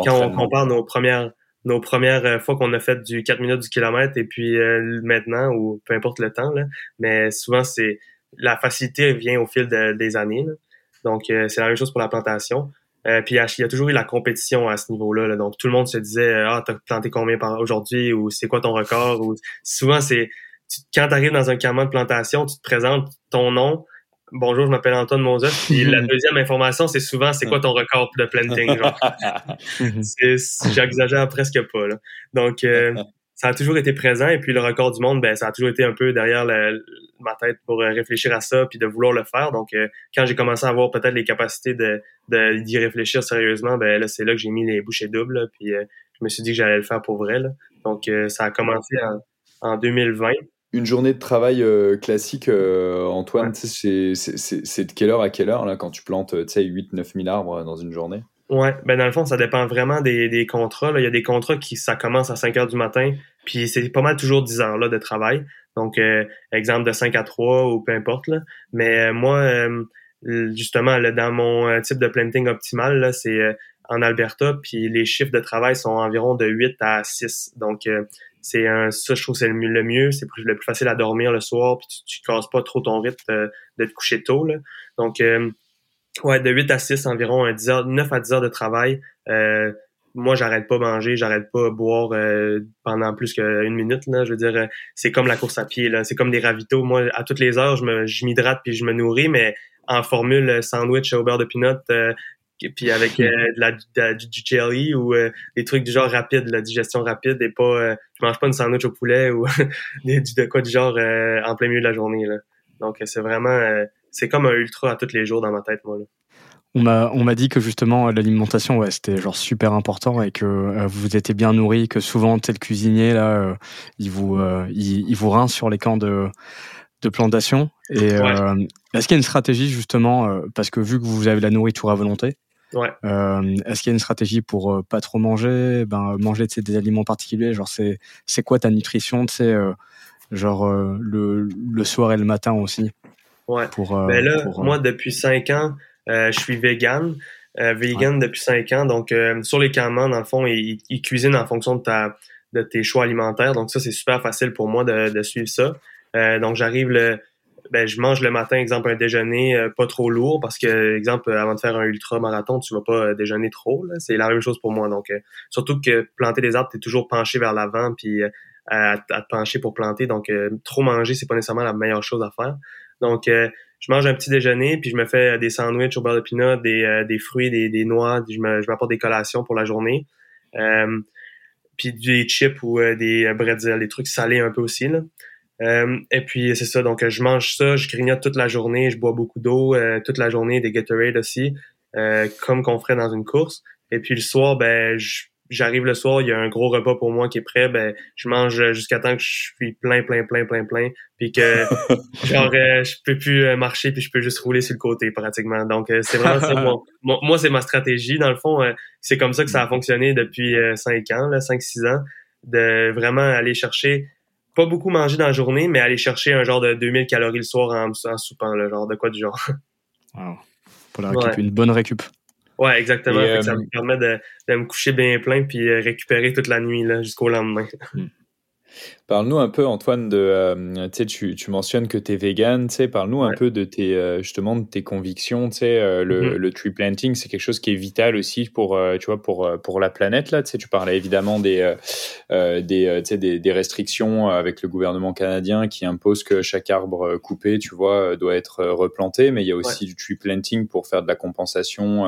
Quand on compare nos premières nos premières euh, fois qu'on a fait du 4 minutes du kilomètre et puis euh, maintenant, ou peu importe le temps, là, mais souvent, c'est la facilité vient au fil des années. Donc, euh, c'est la même chose pour la plantation. puis il y, a, toujours eu la compétition à ce niveau-là. Donc tout le monde se disait ah t'as planté combien par aujourd'hui ou c'est quoi ton record ou souvent c'est quand tu arrives dans un campement de plantation, tu te présentes ton nom. Bonjour, je m'appelle Antoine Moses. Puis la *laughs* deuxième information, c'est souvent c'est quoi ton record de planting. *laughs* J'exagère presque pas. Là. Donc euh, ça a toujours été présent et puis le record du monde, ben ça a toujours été un peu derrière ma tête pour euh, réfléchir à ça puis de vouloir le faire. Donc euh, quand j'ai commencé à avoir peut-être les capacités de d'y réfléchir sérieusement, ben là c'est là que j'ai mis les bouchées doubles. puis je me suis dit que j'allais le faire pour vrai. Là. Donc ça a commencé en, en 2020 une journée de travail euh, classique, euh, Antoine, c'est de quelle heure à quelle heure là, quand tu plantes 8-9 000 arbres dans une journée? Ouais, ben dans le fond, ça dépend vraiment des, des contrats. Là. Il y a des contrats qui ça commence à 5 heures du matin, puis c'est pas mal toujours 10 heures là, de travail. Donc, euh, exemple de 5 à 3 ou peu importe. Là. Mais moi, justement, là, dans mon type de planting optimal, c'est en Alberta, puis les chiffres de travail sont environ de 8 à 6. Donc, c'est un ça je trouve c'est le mieux le mieux c'est le plus facile à dormir le soir puis tu, tu casses pas trop ton rythme euh, de te coucher tôt là. donc euh, ouais de 8 à 6 environ 10 heures 9 à 10 heures de travail euh, moi j'arrête pas manger j'arrête pas boire pendant plus qu'une minute là. Je veux dire c'est comme la course à pied là. C'est comme des ravitaux. Moi à toutes les heures je m'hydrate puis je me nourris mais en formule sandwich au beurre de peanut puis avec euh, de la, du, jelly ou euh, des trucs du genre rapide, la digestion rapide et pas euh, je mange pas une sandwich au poulet ou *laughs* du de quoi du genre en plein milieu de la journée là. Donc c'est vraiment c'est comme un ultra à tous les jours dans ma tête moi là. On m'a on m'a dit que justement l'alimentation ouais, c'était genre super important et que vous étiez bien nourri que souvent tel cuisinier là il vous il, il, vous rince sur les camps de de plantation et est-ce qu'il y a une stratégie justement parce que vu que vous avez la nourriture à volonté Ouais. Euh, Est-ce qu'il y a une stratégie pour euh, pas trop manger, ben manger des aliments particuliers, genre c'est c'est quoi ta nutrition, tu euh, genre euh, le le soir et le matin aussi. Ouais. Pour, ben là, moi depuis cinq ans, je suis vegan. vegan depuis cinq ans, donc sur les campements, dans le fond, ils, ils, cuisinent en fonction de ta de tes choix alimentaires. Donc ça, c'est super facile pour moi de, de suivre ça. donc j'arrive le ben, je mange le matin, exemple, un déjeuner euh, pas trop lourd parce que, exemple, avant de faire un ultra-marathon, tu vas pas euh, déjeuner trop. C'est la même chose pour moi. Donc, euh, surtout que planter des arbres, tu es toujours penché vers l'avant puis à, te pencher pour planter. Donc, trop manger, c'est pas nécessairement la meilleure chose à faire. Donc, je mange un petit déjeuner, puis je me fais des sandwichs au beurre de pinot, des, des fruits, des, des noix, je m'apporte des collations pour la journée. puis des chips ou des bretzels, des trucs salés un peu aussi. Là. Euh, et puis c'est ça, donc je mange ça, je grignote toute la journée, je bois beaucoup d'eau euh, toute la journée, des Gatorade aussi, euh, comme qu'on ferait dans une course. Et puis le soir, ben j'arrive le soir, il y a un gros repas pour moi qui est prêt, ben je mange jusqu'à temps que je suis plein, plein, plein, plein, plein, puis que *laughs* genre je peux plus marcher, puis je peux juste rouler sur le côté pratiquement. Donc c'est vraiment ça, *laughs* moi c'est ma stratégie dans le fond. c'est comme ça que ça a fonctionné depuis cinq ans, là, cinq six ans, de vraiment aller chercher pas beaucoup manger dans la journée, mais aller chercher un genre de 2000 calories le soir en, soupant, le genre de quoi du genre. *laughs* Wow. Pour la récup, une bonne récup. Ouais, exactement. ça euh, me permet de, me coucher bien plein puis euh, récupérer toute la nuit jusqu'au lendemain. Parle-nous un peu, Antoine, de, euh, tu, tu mentionnes que tu es vegan, parle-nous un peu de tes, euh, justement, de tes convictions, euh, le, mm-hmm. le, tree planting, c'est quelque chose qui est vital aussi pour, tu vois, pour, pour la planète, là, tu parlais évidemment des, des, des, des, restrictions avec le gouvernement canadien qui impose que chaque arbre coupé, tu vois, doit être replanté, mais il y a aussi du tree planting pour faire de la compensation,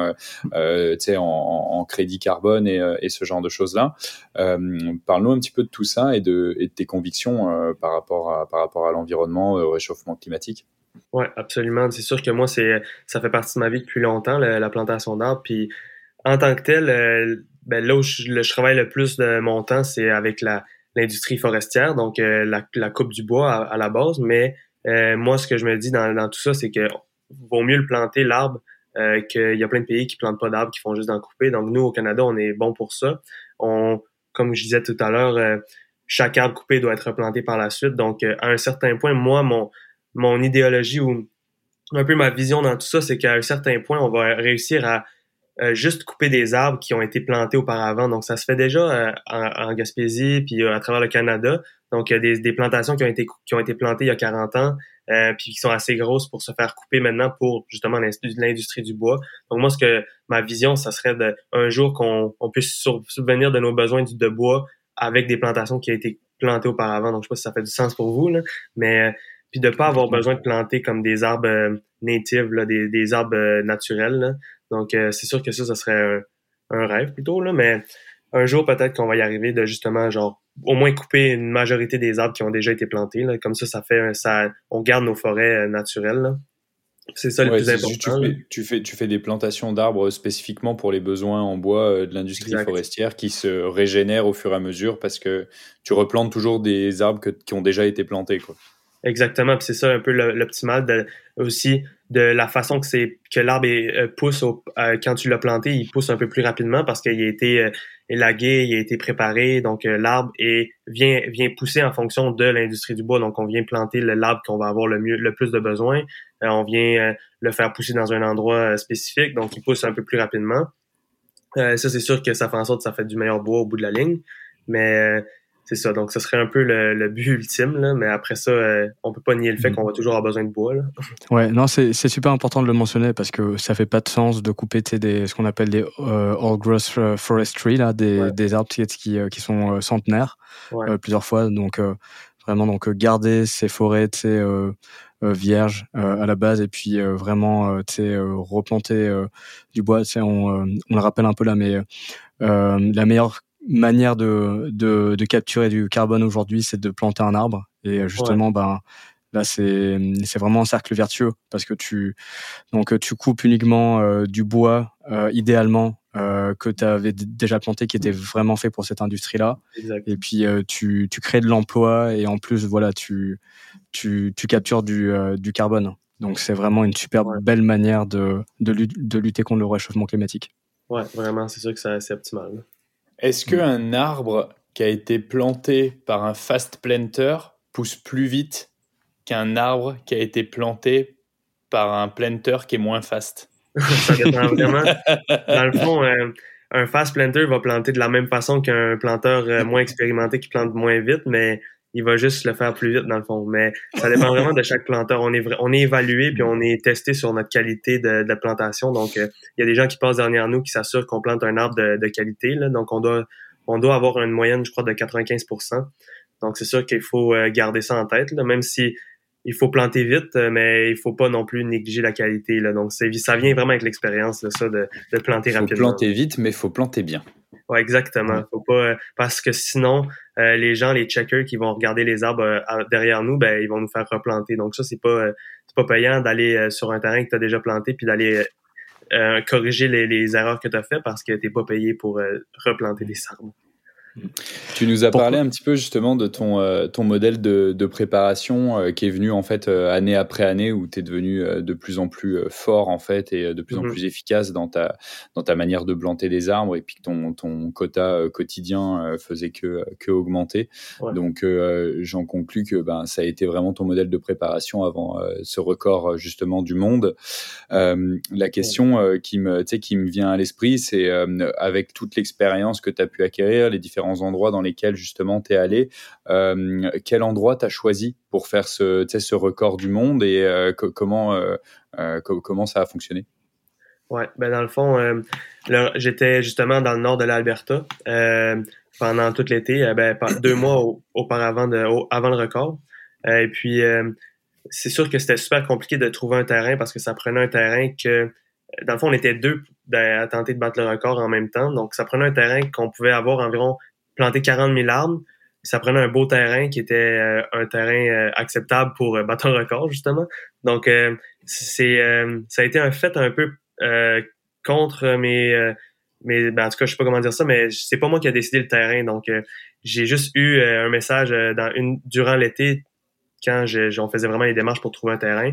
en, en crédit carbone et, et ce genre de choses-là. parle-nous un petit peu de tout ça et de, et de tes convictions euh, par rapport à, par rapport l'environnement, au réchauffement climatique. Oui, absolument. C'est sûr que moi, ça fait partie de ma vie depuis longtemps, la, plantation d'arbres. Puis en tant que tel, euh, ben, là où je, travaille le plus de mon temps, c'est avec l'industrie forestière, donc euh, la, coupe du bois à, la base. Mais moi, ce que je me dis dans, tout ça, c'est que vaut mieux le planter, l'arbre, qu'il y a plein de pays qui plantent pas d'arbres, qui font juste d'en couper. Donc nous, au Canada, on est bon pour ça. Comme je disais tout à l'heure, chaque arbre coupé doit être replanté par la suite. Donc, euh, à un certain point, moi, mon, mon idéologie ou un peu ma vision dans tout ça, c'est qu'à un certain point, on va réussir à juste couper des arbres qui ont été plantés auparavant. Donc, ça se fait déjà en, Gaspésie, puis à travers le Canada. Donc, il y a des, des, plantations qui ont été qui ont été plantées il y a 40 ans, euh, puis qui sont assez grosses pour se faire couper maintenant pour justement l'industrie du bois. Donc, moi, ce que ma vision, ça serait de un jour qu'on on puisse subvenir de nos besoins de bois avec des plantations qui ont été plantées auparavant. Donc, je sais pas si ça fait du sens pour vous, là, mais puis de pas avoir besoin de planter comme des arbres euh, natives, là, des, des arbres euh, naturels. Là. Donc, euh, c'est sûr que ça, ça serait un, un, rêve plutôt, là, mais un jour, peut-être qu'on va y arriver de justement, genre, au moins couper une majorité des arbres qui ont déjà été plantés. Là. Comme ça, ça fait ça, on garde nos forêts naturelles. Là. C'est ça le plus important. Tu fais, tu fais, des plantations d'arbres spécifiquement pour les besoins en bois de l'industrie forestière qui se régénèrent au fur et à mesure parce que tu replantes toujours des arbres qui ont déjà été plantés. Quoi. Exactement, c'est ça un peu l'optimal aussi de la façon que c'est que l'arbre euh, pousse euh, quand tu l'as planté, il pousse un peu plus rapidement parce qu'il a été euh, élagué, il a été préparé, donc l'arbre est vient vient pousser en fonction de l'industrie du bois. Donc on vient planter l'arbre qu'on va avoir le mieux le plus de besoin, on vient le faire pousser dans un endroit spécifique, donc il pousse un peu plus rapidement. ça c'est sûr que ça fait en sorte que ça fait du meilleur bois au bout de la ligne, mais c'est ça. Donc, ce serait un peu le, but ultime, là, mais après ça, euh, on peut pas nier le fait mm. qu'on va toujours avoir besoin de bois. Là. Ouais, non, c'est super important de le mentionner parce que ça fait pas de sens de couper des, ce qu'on appelle des euh, all growth euh, forestry, là, des, des arbres qui, qui, qui sont centenaires plusieurs fois. Donc, vraiment, donc garder ces forêts, tu vierges à la base et puis vraiment, tu sais, replanter du bois. Tu on, on le rappelle un peu là, mais la meilleure manière de, de, de capturer du carbone aujourd'hui, c'est de planter un arbre. Et justement, ben là, c'est c'est vraiment un cercle vertueux parce que tu donc tu coupes uniquement euh, du bois, euh, idéalement euh, que tu avais déjà planté, qui était vraiment fait pour cette industrie-là. Et puis tu tu crées de l'emploi et en plus voilà tu tu tu captures du du carbone. Donc c'est vraiment une super belle manière de, de, de lutter contre le réchauffement climatique. Ouais, vraiment, c'est sûr que c'est optimal. Est-ce qu'un arbre qui a été planté par un fast planter pousse plus vite qu'un arbre qui a été planté par un planter qui est moins fast? Ça dépend vraiment. Dans le fond, euh, un fast planter va planter de la même façon qu'un planteur euh, moins expérimenté qui plante moins vite, mais il va juste le faire plus vite dans le fond. Mais ça dépend vraiment de chaque planteur. On est, on est évalué puis on est testé sur notre qualité de, plantation. Donc, euh, il y a des gens qui passent derrière nous qui s'assurent qu'on plante un arbre de, qualité. Donc, on doit, avoir une moyenne, je crois, de 95% Donc, c'est sûr qu'il faut garder ça en tête, même si il faut planter vite, euh, mais il faut pas non plus négliger la qualité. Là. Donc, ça vient vraiment avec l'expérience de ça, de, de planter faut rapidement. planter vite, mais il faut planter bien. Ouais, exactement. Faut pas parce que sinon euh, les gens, les checkers qui vont regarder les arbres euh, derrière nous, ben ils vont nous faire replanter. Donc ça c'est pas euh, c'est pas payant d'aller sur un terrain que tu as déjà planté puis d'aller corriger les, les, erreurs que tu as fait parce que t'es pas payé pour replanter des arbres. Tu nous as parlé un petit peu justement de ton, euh, ton modèle de, de préparation euh, qui est venu en fait euh, année après année où tu es devenu de plus en plus fort en fait et de plus en mhm. plus efficace dans ta, dans ta manière de planter des arbres et puis que ton, ton quota quotidien faisait que, que augmenter. Donc j'en conclus que ben, ça a été vraiment ton modèle de préparation avant ce record justement du monde. la question qui, me, qui me vient à l'esprit, c'est avec toute l'expérience que tu as pu acquérir, les différents endroits dans lesquels justement tu es allé. Euh, quel endroit tu as choisi pour faire ce, ce record du monde et euh, comment, euh, comment ça a fonctionné? Ouais, ben dans le fond, j'étais justement dans le nord de l'Alberta pendant tout l'été, ben, deux mois auparavant avant le record. et puis, c'est sûr que c'était super compliqué de trouver un terrain parce que ça prenait un terrain que dans le fond, on était deux à tenter de battre le record en même temps. Donc, ça prenait un terrain qu'on pouvait avoir environ planté 40 000 arbres. Ça prenait un beau terrain qui était euh, un terrain euh, acceptable pour euh, battre un record, justement. Donc, c'est ça a été un fait un peu contre mes... mes ben, en tout cas, je sais pas comment dire ça, mais c'est pas moi qui a décidé le terrain. Donc, j'ai juste eu un message dans une durant l'été quand on faisait vraiment les démarches pour trouver un terrain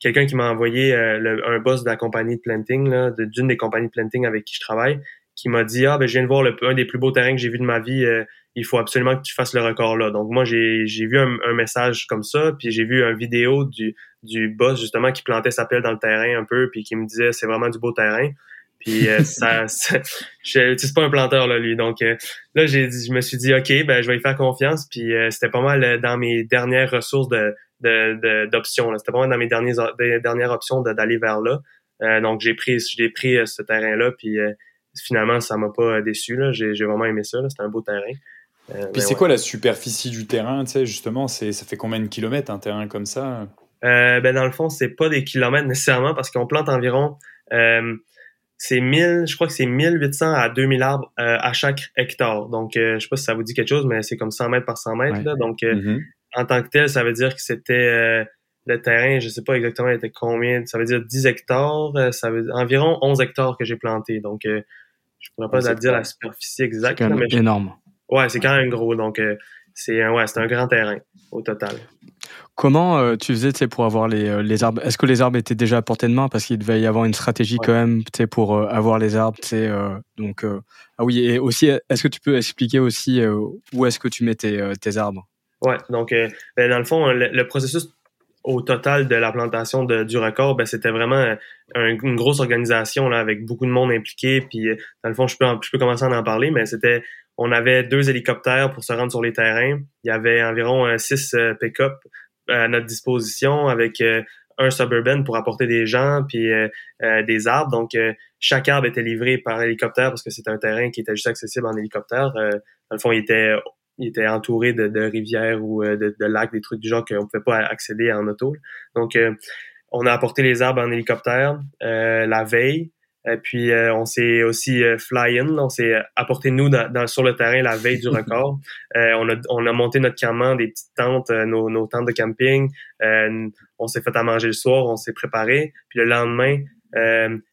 quelqu'un qui m'a envoyé un boss de la compagnie de planting, d'une des compagnies de planting avec qui je travaille, qui m'a dit ah ben je viens de voir le, un des plus beaux terrains que j'ai vu de ma vie euh, il faut absolument que tu fasses le record là donc moi j'ai j'ai vu un, message comme ça puis j'ai vu une vidéo du du boss justement qui plantait sa pelle dans le terrain un peu puis qui me disait c'est vraiment du beau terrain Puis *laughs* ça, c'est pas un planteur là lui. Donc là j'ai je me suis dit ok ben je vais y faire confiance. Puis c'était pas mal dans mes dernières ressources de d'options. C'était pas mal dans mes dernières dernières options d'aller vers là. donc j'ai pris j'ai pris ce terrain là puis finalement ça m'a pas déçu. J'ai vraiment aimé ça. C'était un beau terrain. Euh, Puis c'est quoi la superficie du terrain, tu sais, justement, ça fait combien de kilomètres un terrain comme ça? Euh, ben dans le fond, c'est pas des kilomètres *laughs* nécessairement parce qu'on plante environ, euh, c'est 1000, je crois que c'est 1800 à 2000 arbres à chaque hectare. Donc, je sais pas si ça vous dit quelque chose, mais c'est comme 100 mètres par 100 mètres. Là. Donc, mm-hmm. en tant que tel, ça veut dire que c'était le terrain, je sais pas exactement, il était combien, ça veut dire 10 hectares, ça veut dire environ 11 hectares que j'ai planté. Donc, je pourrais pas dire la superficie exacte. C'est énorme. Ouais, c'est quand même gros. Donc, euh, c'est ouais, un grand terrain au total. Comment euh, tu faisais pour avoir les, euh, les arbres? Est-ce que les arbres étaient déjà à portée de main? Parce qu'il devait y avoir une stratégie quand même pour avoir les arbres. donc, ah oui, et aussi, est-ce que tu peux expliquer aussi où est-ce que tu mettais tes arbres? Ouais, donc ben, dans le fond, le, processus au total de la plantation de, du record, ben, c'était vraiment une grosse organisation là, avec beaucoup de monde impliqué. Puis dans le fond, je peux, je peux commencer à en parler, mais c'était on avait deux hélicoptères pour se rendre sur les terrains. Il y avait environ euh, six euh, pick-up à notre disposition avec euh, un suburban pour apporter des gens puis des arbres. Donc, chaque arbre était livré par hélicoptère parce que c'était un terrain qui était juste accessible en hélicoptère. dans le fond, il était, il était entouré de, de rivières ou de, de, lacs, des trucs du genre qu'on ne pouvait pas accéder en auto. Donc, on a apporté les arbres en hélicoptère la veille. Et puis, euh, on s'est aussi euh, fly-in, on s'est apporté nous dans, sur le terrain la veille du *laughs* record. Euh, on, a, on a monté notre campement, des petites tentes, nos, nos tentes de camping. on s'est fait à manger le soir, on s'est préparé. Puis le lendemain,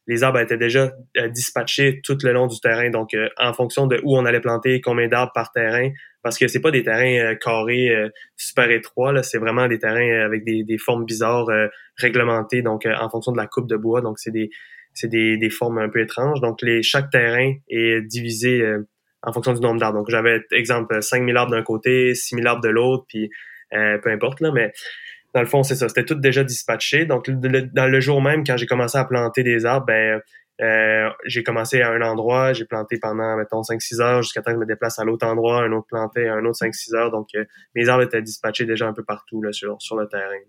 les arbres étaient déjà dispatchés tout le long du terrain. Donc, en fonction de où on allait planter, combien d'arbres par terrain, parce que c'est pas des terrains carrés super étroits, là, c'est vraiment des terrains avec des, des formes bizarres réglementées, donc en fonction de la coupe de bois. Donc, c'est des c'est des, des, formes un peu étranges. Donc, les, chaque terrain est divisé euh, en fonction du nombre d'arbres. Donc, j'avais, exemple, 5000 arbres d'un côté, 6000 arbres de l'autre, puis euh, peu importe, là, mais dans le fond, c'est ça. C'était tout déjà dispatché. Donc, dans le jour même, quand j'ai commencé à planter des arbres, ben, euh, j'ai commencé à un endroit, j'ai planté pendant, mettons, 5-6 heures jusqu'à temps que je me déplace à l'autre endroit, un autre planté, un autre 5-6 heures. Donc, mes arbres étaient dispatchés déjà un peu partout là, sur, sur le terrain.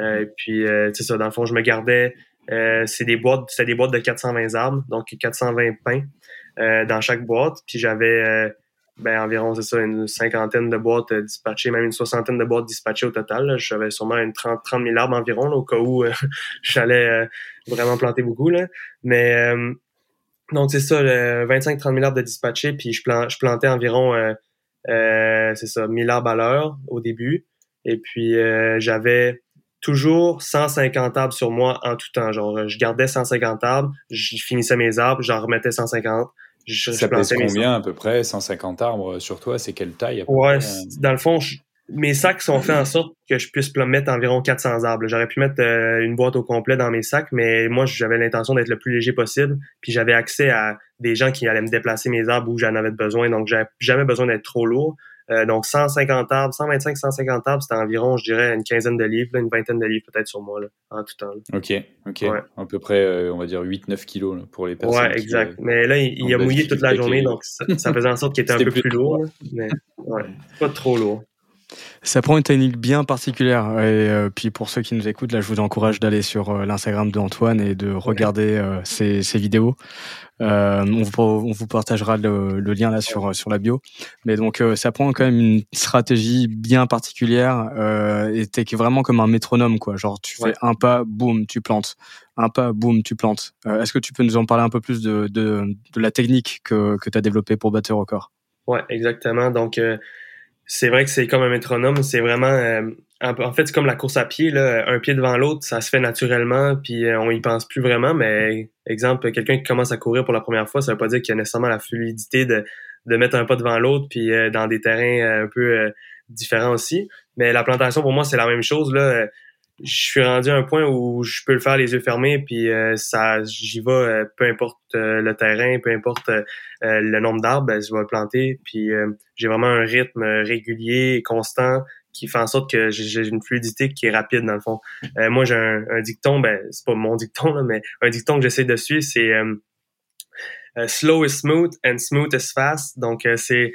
Euh, puis, c'est ça, dans le fond, je me gardais euh, c'est des boîtes, c'est des boîtes de 420 arbres, donc 420 pains euh, dans chaque boîte. Puis j'avais euh, ben, environ, c'est ça, une cinquantaine de boîtes dispatchées, même une soixantaine de boîtes dispatchées au total. J'avais sûrement une 30, 30 000 arbres environ, au cas où *laughs* j'allais vraiment planter beaucoup. Là. Mais donc c'est ça, 25-30 000 arbres de dispatchés, puis je, je plantais environ, c'est ça, 1000 arbres à l'heure au début. Et puis j'avais toujours 150 arbres sur moi en tout temps. Genre, je gardais 150 arbres, je finissais mes arbres, j'en remettais 150. Je, ça pèse combien à peu près? 150 arbres sur toi C'est quelle taille Ouais, dans le fond, mes sacs sont faits en sorte que je puisse mettre environ 400 arbres. J'aurais pu mettre euh, une boîte au complet dans mes sacs, mais moi j'avais l'intention d'être le plus léger possible. Puis j'avais accès à des gens qui allaient me déplacer mes arbres où j'en avais besoin, donc j'avais jamais besoin d'être trop lourd. Euh, donc 150 arbres, 125, 150 arbres, c'était environ, je dirais, une quinzaine de livres, une vingtaine de livres peut-être sur moi là, en tout temps. OK, OK. À peu près, euh, on va dire 8-9 kilos pour les personnes. Ouais, exact. Euh, mais là, il, a mouillé toute la journée, donc ça, faisait en sorte qu'il était un peu plus lourd, mais ouais, pas trop lourd. Ça prend une technique bien particulière. Et puis pour ceux qui nous écoutent, là, je vous encourage d'aller sur l'Instagram d'Antoine et de regarder ses, ses, vidéos. Euh, on, vous, on, vous, partagera le, le, lien là sur sur la bio. Mais donc euh, ça prend quand même une stratégie bien particulière euh, et t'es vraiment comme un métronome quoi. Genre tu fais un pas, boum, tu plantes. Un pas, boum, tu plantes. Euh, est-ce que tu peux nous en parler un peu plus de, de, de la technique que, que tu as développée pour battre record? Ouais, exactement. Donc euh, c'est vrai que c'est comme un métronome. C'est vraiment en fait, c'est comme la course à pied, là, un pied devant l'autre, ça se fait naturellement, puis euh, on y pense plus vraiment. Mais exemple, quelqu'un qui commence à courir pour la première fois, ça veut pas dire qu'il y a nécessairement la fluidité de, de mettre un pas devant l'autre, puis euh, dans des terrains euh, un peu différents aussi. Mais la plantation, pour moi, c'est la même chose. Là. Je suis rendu à un point où je peux le faire les yeux fermés, puis ça, j'y vais, peu importe le terrain, peu importe le nombre d'arbres, ben, je vais planter. Puis j'ai vraiment un rythme régulier, constant qui fait en sorte que j'ai une fluidité qui est rapide dans le fond. Euh, moi, j'ai un, dicton, ben c'est pas mon dicton là, mais un dicton que j'essaie de suivre, c'est euh, slow is smooth and smooth is fast. Donc c'est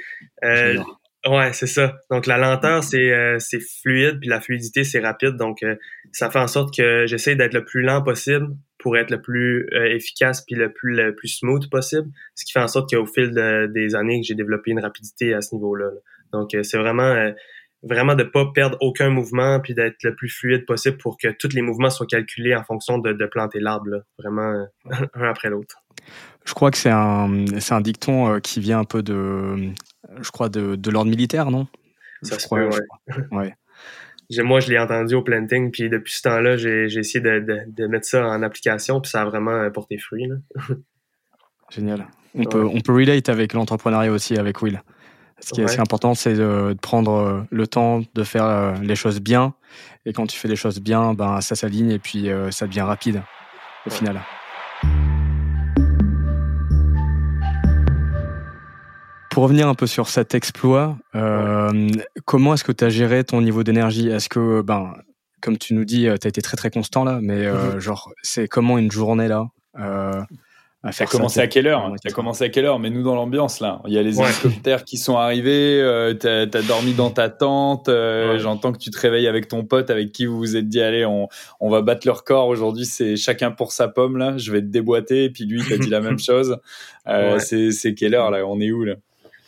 Ouais, c'est ça. Donc la lenteur, c'est c'est fluide, puis la fluidité, c'est rapide. Donc ça fait en sorte que j'essaie d'être le plus lent possible pour être le plus efficace puis le plus le plus smooth possible. Ce qui fait en sorte qu'au fil des années, j'ai développé une rapidité à ce niveau-là. Donc c'est vraiment vraiment de pas perdre aucun mouvement puis d'être le plus fluide possible pour que tous les mouvements soient calculés en fonction de, de planter l'arbre, vraiment *laughs* un après l'autre. Je crois que c'est un, c'est un dicton euh, qui vient un peu de, je crois, de, de l'ordre militaire, non? Ça se crois, ouais. *laughs* Moi, je l'ai entendu au planting, puis depuis ce temps-là, j'ai, essayé de, de, de, mettre ça en application, puis ça a vraiment porté fruit. Là. *laughs* Génial. On, peut, on peut relate avec l'entrepreneuriat aussi, avec Will. Ce qui est important, c'est de, prendre euh, le temps de faire euh, les choses bien. Et quand tu fais les choses bien, ben, ça s'aligne et puis euh, ça devient rapide au final. Pour revenir un peu sur cet exploit, euh, comment est-ce que tu as géré ton niveau d'énergie? Est-ce que, ben, comme tu nous dis, tu as été très très constant là, mais euh, mm-hmm. genre, c'est comment une journée là euh, ça? a commencé à quelle heure? Ça a commencé à quelle heure? Mais nous dans l'ambiance là, il y a les hélicoptères qui sont arrivés. Euh, t'as as dormi dans ta tente. Euh, j'entends que tu te réveilles avec ton pote, avec qui vous vous êtes dit allez, on, on va battre leur corps aujourd'hui. C'est chacun pour sa pomme là. Je vais te déboîter. Et puis lui, il t'a dit la *laughs* même chose. Euh, C'est quelle heure là? On est où là?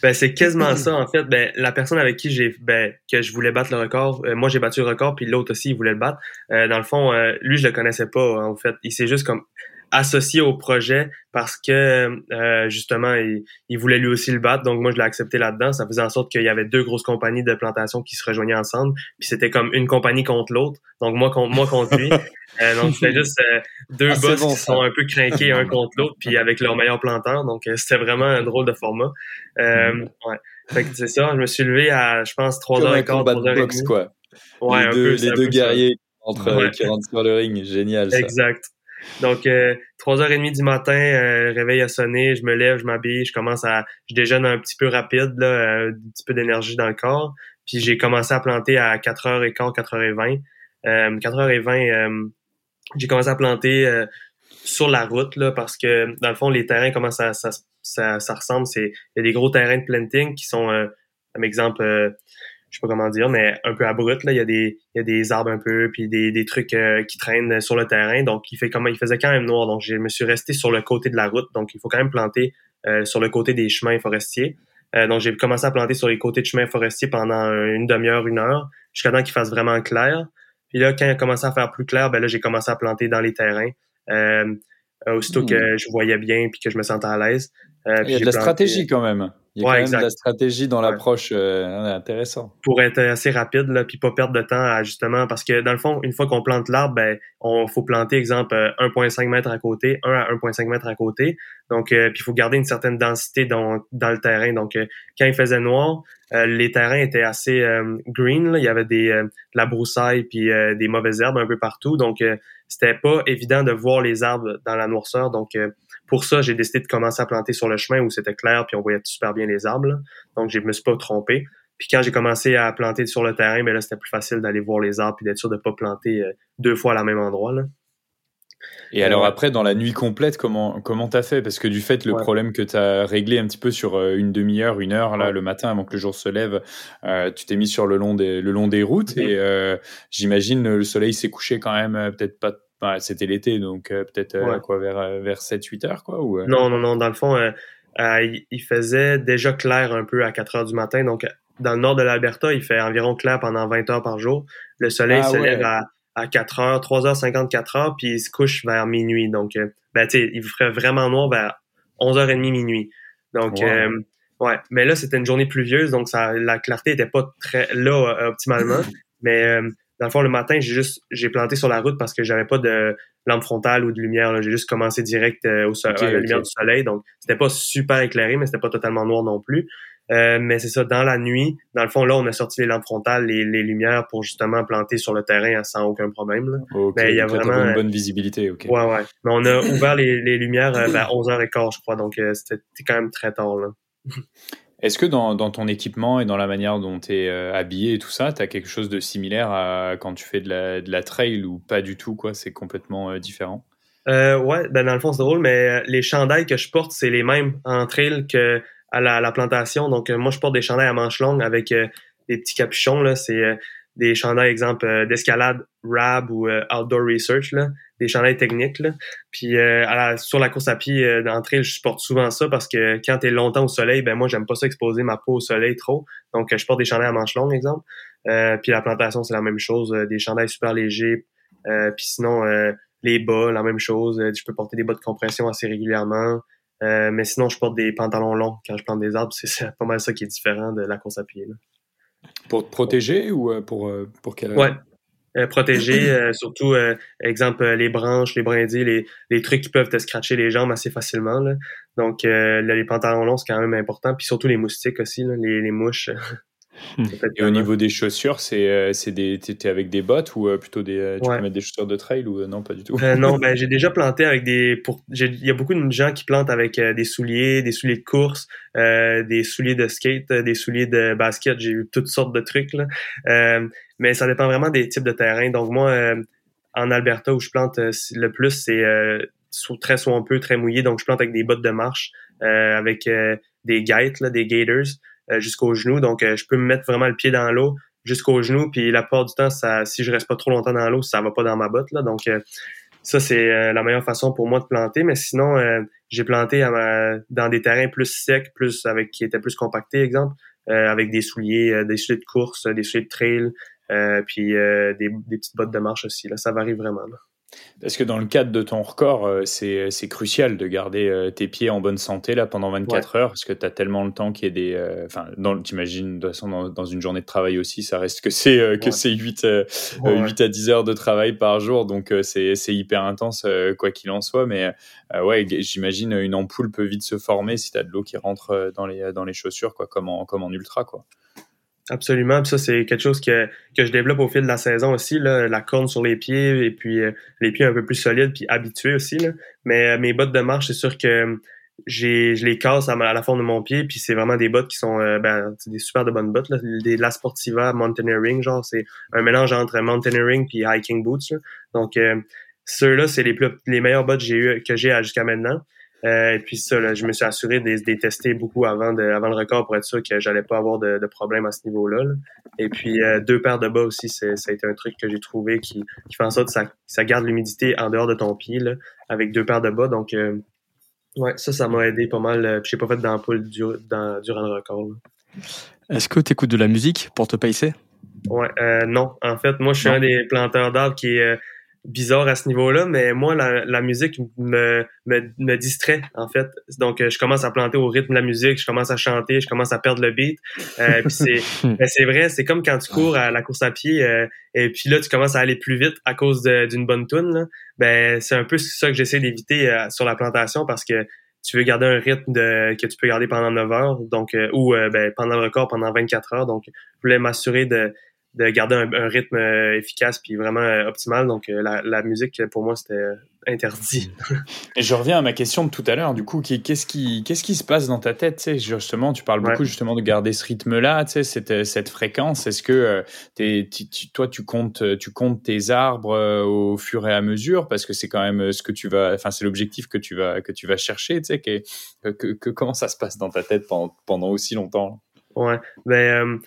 Ben, c'est quasiment ça, en fait. Ben, la personne avec qui j'ai ben, que je voulais battre le record, euh, moi j'ai battu le record, puis l'autre aussi, il voulait le battre. Euh, dans le fond, euh, lui, je le connaissais pas, en fait. Il s'est juste comme associé au projet parce que euh, justement il, il, voulait lui aussi le battre. Donc moi je l'ai accepté là-dedans. Ça faisait en sorte qu'il y avait deux grosses compagnies de plantation qui se rejoignaient ensemble. Puis c'était comme une compagnie contre l'autre. Donc moi contre moi contre lui. *laughs* Euh, donc c'était juste euh, deux ah, boss qui sont un peu craqués un contre l'autre puis *laughs* avec leur meilleur planteur. Donc c'était vraiment un drôle de format. Mm. ouais. Fait que c'est ça. Je me suis levé à je pense trois heures et quart trois heures et quoi. Ouais les deux, les deux guerriers entre, qui rentrent sur le ring. Génial ça. exact donc, euh, 3h30 du matin, euh, réveil a sonné, je me lève, je m'habille, je commence à... Je déjeune un petit peu rapide, euh, un petit peu d'énergie dans le corps. Puis j'ai commencé à planter à 4h15, 4h20. Euh, 4h20, euh, j'ai commencé à planter euh, sur la route, parce que, dans le fond, les terrains, comment ça, ça, ça, ressemble. Il y a des gros terrains de planting qui sont, comme exemple je sais pas comment dire, mais un peu abrupt. Là. Il, y a des, il y a des arbres un peu, puis des, des trucs euh, qui traînent sur le terrain. Donc, il fait comment il faisait quand même noir. Donc, je me suis resté sur le côté de la route. Donc, il faut quand même planter euh, sur le côté des chemins forestiers. Euh, donc, j'ai commencé à planter sur les côtés de chemins forestiers pendant une demi-heure, une heure, jusqu'à temps qu'il fasse vraiment clair. Puis là, quand il a commencé à faire plus clair, ben là, j'ai commencé à planter dans les terrains. aussitôt que hmm. je voyais bien puis que je me sentais à l'aise. il y a de la stratégie quand même. Il y a quand même de la stratégie dans l'approche euh, intéressant. Pour être assez rapide, là, puis pas perdre de temps à justement, parce que dans le fond, une fois qu'on plante l'arbre, ben, on faut planter, exemple, 1,5 euh, mètres à côté, 1 à 1,5 mètres à côté. Donc, euh, puis il faut garder une certaine densité dans, dans le terrain. Donc, euh, quand il faisait noir, les terrains étaient assez green. Là. Il y avait des, de la broussaille puis des mauvaises herbes un peu partout. Donc, c'était pas évident de voir les arbres dans la noirceur. Donc, pour ça, j'ai décidé de commencer à planter sur le chemin où c'était clair puis on voyait super bien les arbres. Donc, je me suis pas trompé. Puis quand j'ai commencé à planter sur le terrain, mais ben là, c'était plus facile d'aller voir les arbres puis d'être sûr de pas planter euh, deux fois à la même endroit. Là. Et alors après, dans la nuit complète, comment comment t'as fait? Parce que du fait, le problème que t'as réglé un petit peu sur euh, une demi-heure, une heure, là, le matin, avant que le jour se lève, euh, tu t'es mis sur le long des, le long des routes. Et euh, j'imagine le soleil s'est couché quand même peut-être pas c'était l'été, donc euh, peut-être quoi vers vers 7-8 heures quoi ou Non non non, dans le fond il faisait déjà clair un peu à 4 heures du matin donc dans le nord de l'Alberta, il fait environ clair pendant 20 heures par jour. Le soleil ah se lève à, à 4 heures, 3 heures 54 heures, puis il se couche vers minuit. Donc, ben, tu sais, il ferait vraiment noir vers 11h30 minuit. Donc, ouais. Mais là, c'était une journée pluvieuse, donc ça, la clarté était pas très là optimalement. *laughs* mais dans le fond, le matin, j'ai juste j'ai planté sur la route parce que j'avais pas de lampe frontale ou de lumière. J'ai juste commencé direct euh, au soleil, à la lumière du soleil. Donc, c'était pas super éclairé, mais c'était pas totalement noir non plus. Euh, mais c'est ça, dans la nuit, dans le fond, là, on a sorti les lampes frontales, les, les lumières pour justement planter sur le terrain sans aucun problème. Là. mais il y a vraiment une bonne visibilité. ok. Ouais, ouais. Mais on a ouvert les, les lumières euh, vers 11h15, je crois. Donc, euh, c'était quand même très tard. Là. *laughs* Est-ce que dans, ton équipement et dans la manière dont tu es euh, habillé et tout ça, tu as quelque chose de similaire à quand tu fais de la, de la trail ou pas du tout quoi? C'est complètement euh, différent Euh, ouais, ben dans le fond, c'est drôle, mais les chandails que je porte, c'est les mêmes en trail que à la, plantation. Donc, moi, je porte des chandails à manches longues avec des petits capuchons. Là. C'est des chandails, exemple, d'escalade RAB ou Outdoor Research. Là des chandails techniques. Là. Puis euh, sur la course à pied euh, d'entrée, je porte souvent ça parce que quand tu es longtemps au soleil, ben moi j'aime pas ça exposer ma peau au soleil trop. Donc je porte des chandails à manches longues, exemple. Euh, puis la plantation, c'est la même chose, des chandails super légers. puis sinon, les bas, la même chose. je peux porter des bas de compression assez régulièrement. Mais sinon, je porte des pantalons longs quand je plante des arbres. C'est pas mal ça qui est différent de la course à pied. Là. Pour te protéger ou pour, pour quelle Ouais, euh, protéger, euh, surtout, euh, exemple, les branches, les brindilles, les, les trucs qui peuvent te scratcher les jambes assez facilement. Là. Donc, les pantalons longs, c'est quand même important. Puis surtout les moustiques aussi, là, les, les mouches. Et au niveau des chaussures, c'est euh, des t'es avec des bottes ou euh, plutôt des euh, tu peux mettre des chaussures de trail ou non pas du tout? Non, *laughs* ben j'ai déjà planté avec des pour il y a beaucoup de gens qui plantent avec des souliers, des souliers de course, des souliers de skate, des souliers de basket, j'ai eu toutes sortes de trucs là. mais ça dépend vraiment des types de terrain. Donc moi en Alberta où je plante le plus c'est très peu très mouillé. Donc je plante avec des bottes de marche avec des là, des gators euh, jusqu'au genou. Donc, euh, je peux me mettre vraiment le pied dans l'eau jusqu'au genou. Puis la plupart du temps, ça, si je reste pas trop longtemps dans l'eau, ça va pas dans ma botte. Là. Donc, euh, ça, c'est la meilleure façon pour moi de planter. Mais sinon, j'ai planté dans des terrains plus secs, plus avec qui étaient plus compactés, exemple, avec des souliers, des souliers de course, des souliers de trail, puis des, des, petites bottes de marche aussi. Là, ça varie vraiment. Là. Parce que dans le cadre de ton record, euh, c'est crucial de garder euh, tes pieds en bonne santé là pendant 24 heures, parce que tu as tellement le temps qu'il y ait des... Euh, enfin, t'imagines, de toute façon, dans, une journée de travail aussi, ça reste que c'est que c'est 8, 8 à 10 heures de travail par jour, donc c'est hyper intense quoi qu'il en soit. Mais ouais, j'imagine une ampoule peut vite se former si tu as de l'eau qui rentre dans les, dans les chaussures, quoi, comme en, comme en ultra. quoi. Absolument. Puis ça, c'est quelque chose que, que je développe au fil de la saison aussi, là, la corne sur les pieds et puis euh, les pieds un peu plus solides puis habitués aussi. Là. Mais euh, mes bottes de marche, c'est sûr que j'ai je les casse à, la forme de mon pied puis c'est vraiment des bottes qui sont euh, ben, des super de bonnes bottes là. des La Sportiva Mountaineering genre c'est un mélange entre mountaineering puis hiking boots donc ceux-là c'est les plus les meilleures bottes que j'ai eu que j'ai jusqu'à maintenant euh, et puis ça, là, je me suis assuré de les tester beaucoup avant, de, avant le record pour être sûr que j'allais pas avoir de, de problème à ce niveau-là. Et puis euh, deux paires de bas aussi, ça a été un truc que j'ai trouvé qui, qui fait en sorte que ça, ça garde l'humidité en dehors de ton pied là, avec deux paires de bas. Donc euh, ouais, ça, ça m'a aidé pas mal. Puis j'ai pas fait d'ampoule durant le record. Est-ce que tu écoutes de la musique pour te pacer? Ouais, non. En fait, moi, je suis un des planteurs d'arbres qui est bizarre à ce niveau-là, mais moi, la, la musique me, me, me, distrait, en fait. Donc, euh, je commence à planter au rythme de la musique, je commence à chanter, je commence à perdre le beat. Euh, *laughs* c'est, ben, c'est vrai, c'est comme quand tu cours à la course à pied, euh, et puis là, tu commences à aller plus vite à cause d'une bonne tune. Ben, c'est un peu ça que j'essaie d'éviter euh, sur la plantation parce que tu veux garder un rythme de, que tu peux garder pendant 9 heures, donc ou ben, pendant le record pendant 24 heures. Donc, je voulais m'assurer de de garder un, rythme euh, efficace puis vraiment euh, optimal. Donc, euh, la, musique, pour moi, c'était interdit. *laughs* Et je reviens à ma question de tout à l'heure. Du coup, qu'est-ce qui, qu'est-ce qui se passe dans ta tête? Tu sais, Justement, tu parles beaucoup justement de garder ce rythme-là, tu sais, cette, cette fréquence. Est-ce que toi, tu comptes, tu comptes tes arbres au fur et à mesure? Parce que c'est quand même ce que tu vas, enfin, c'est l'objectif que tu vas, que tu vas chercher. Tu sais, que, que, comment ça se passe dans ta tête pendant, pendant aussi longtemps? Ouais, ben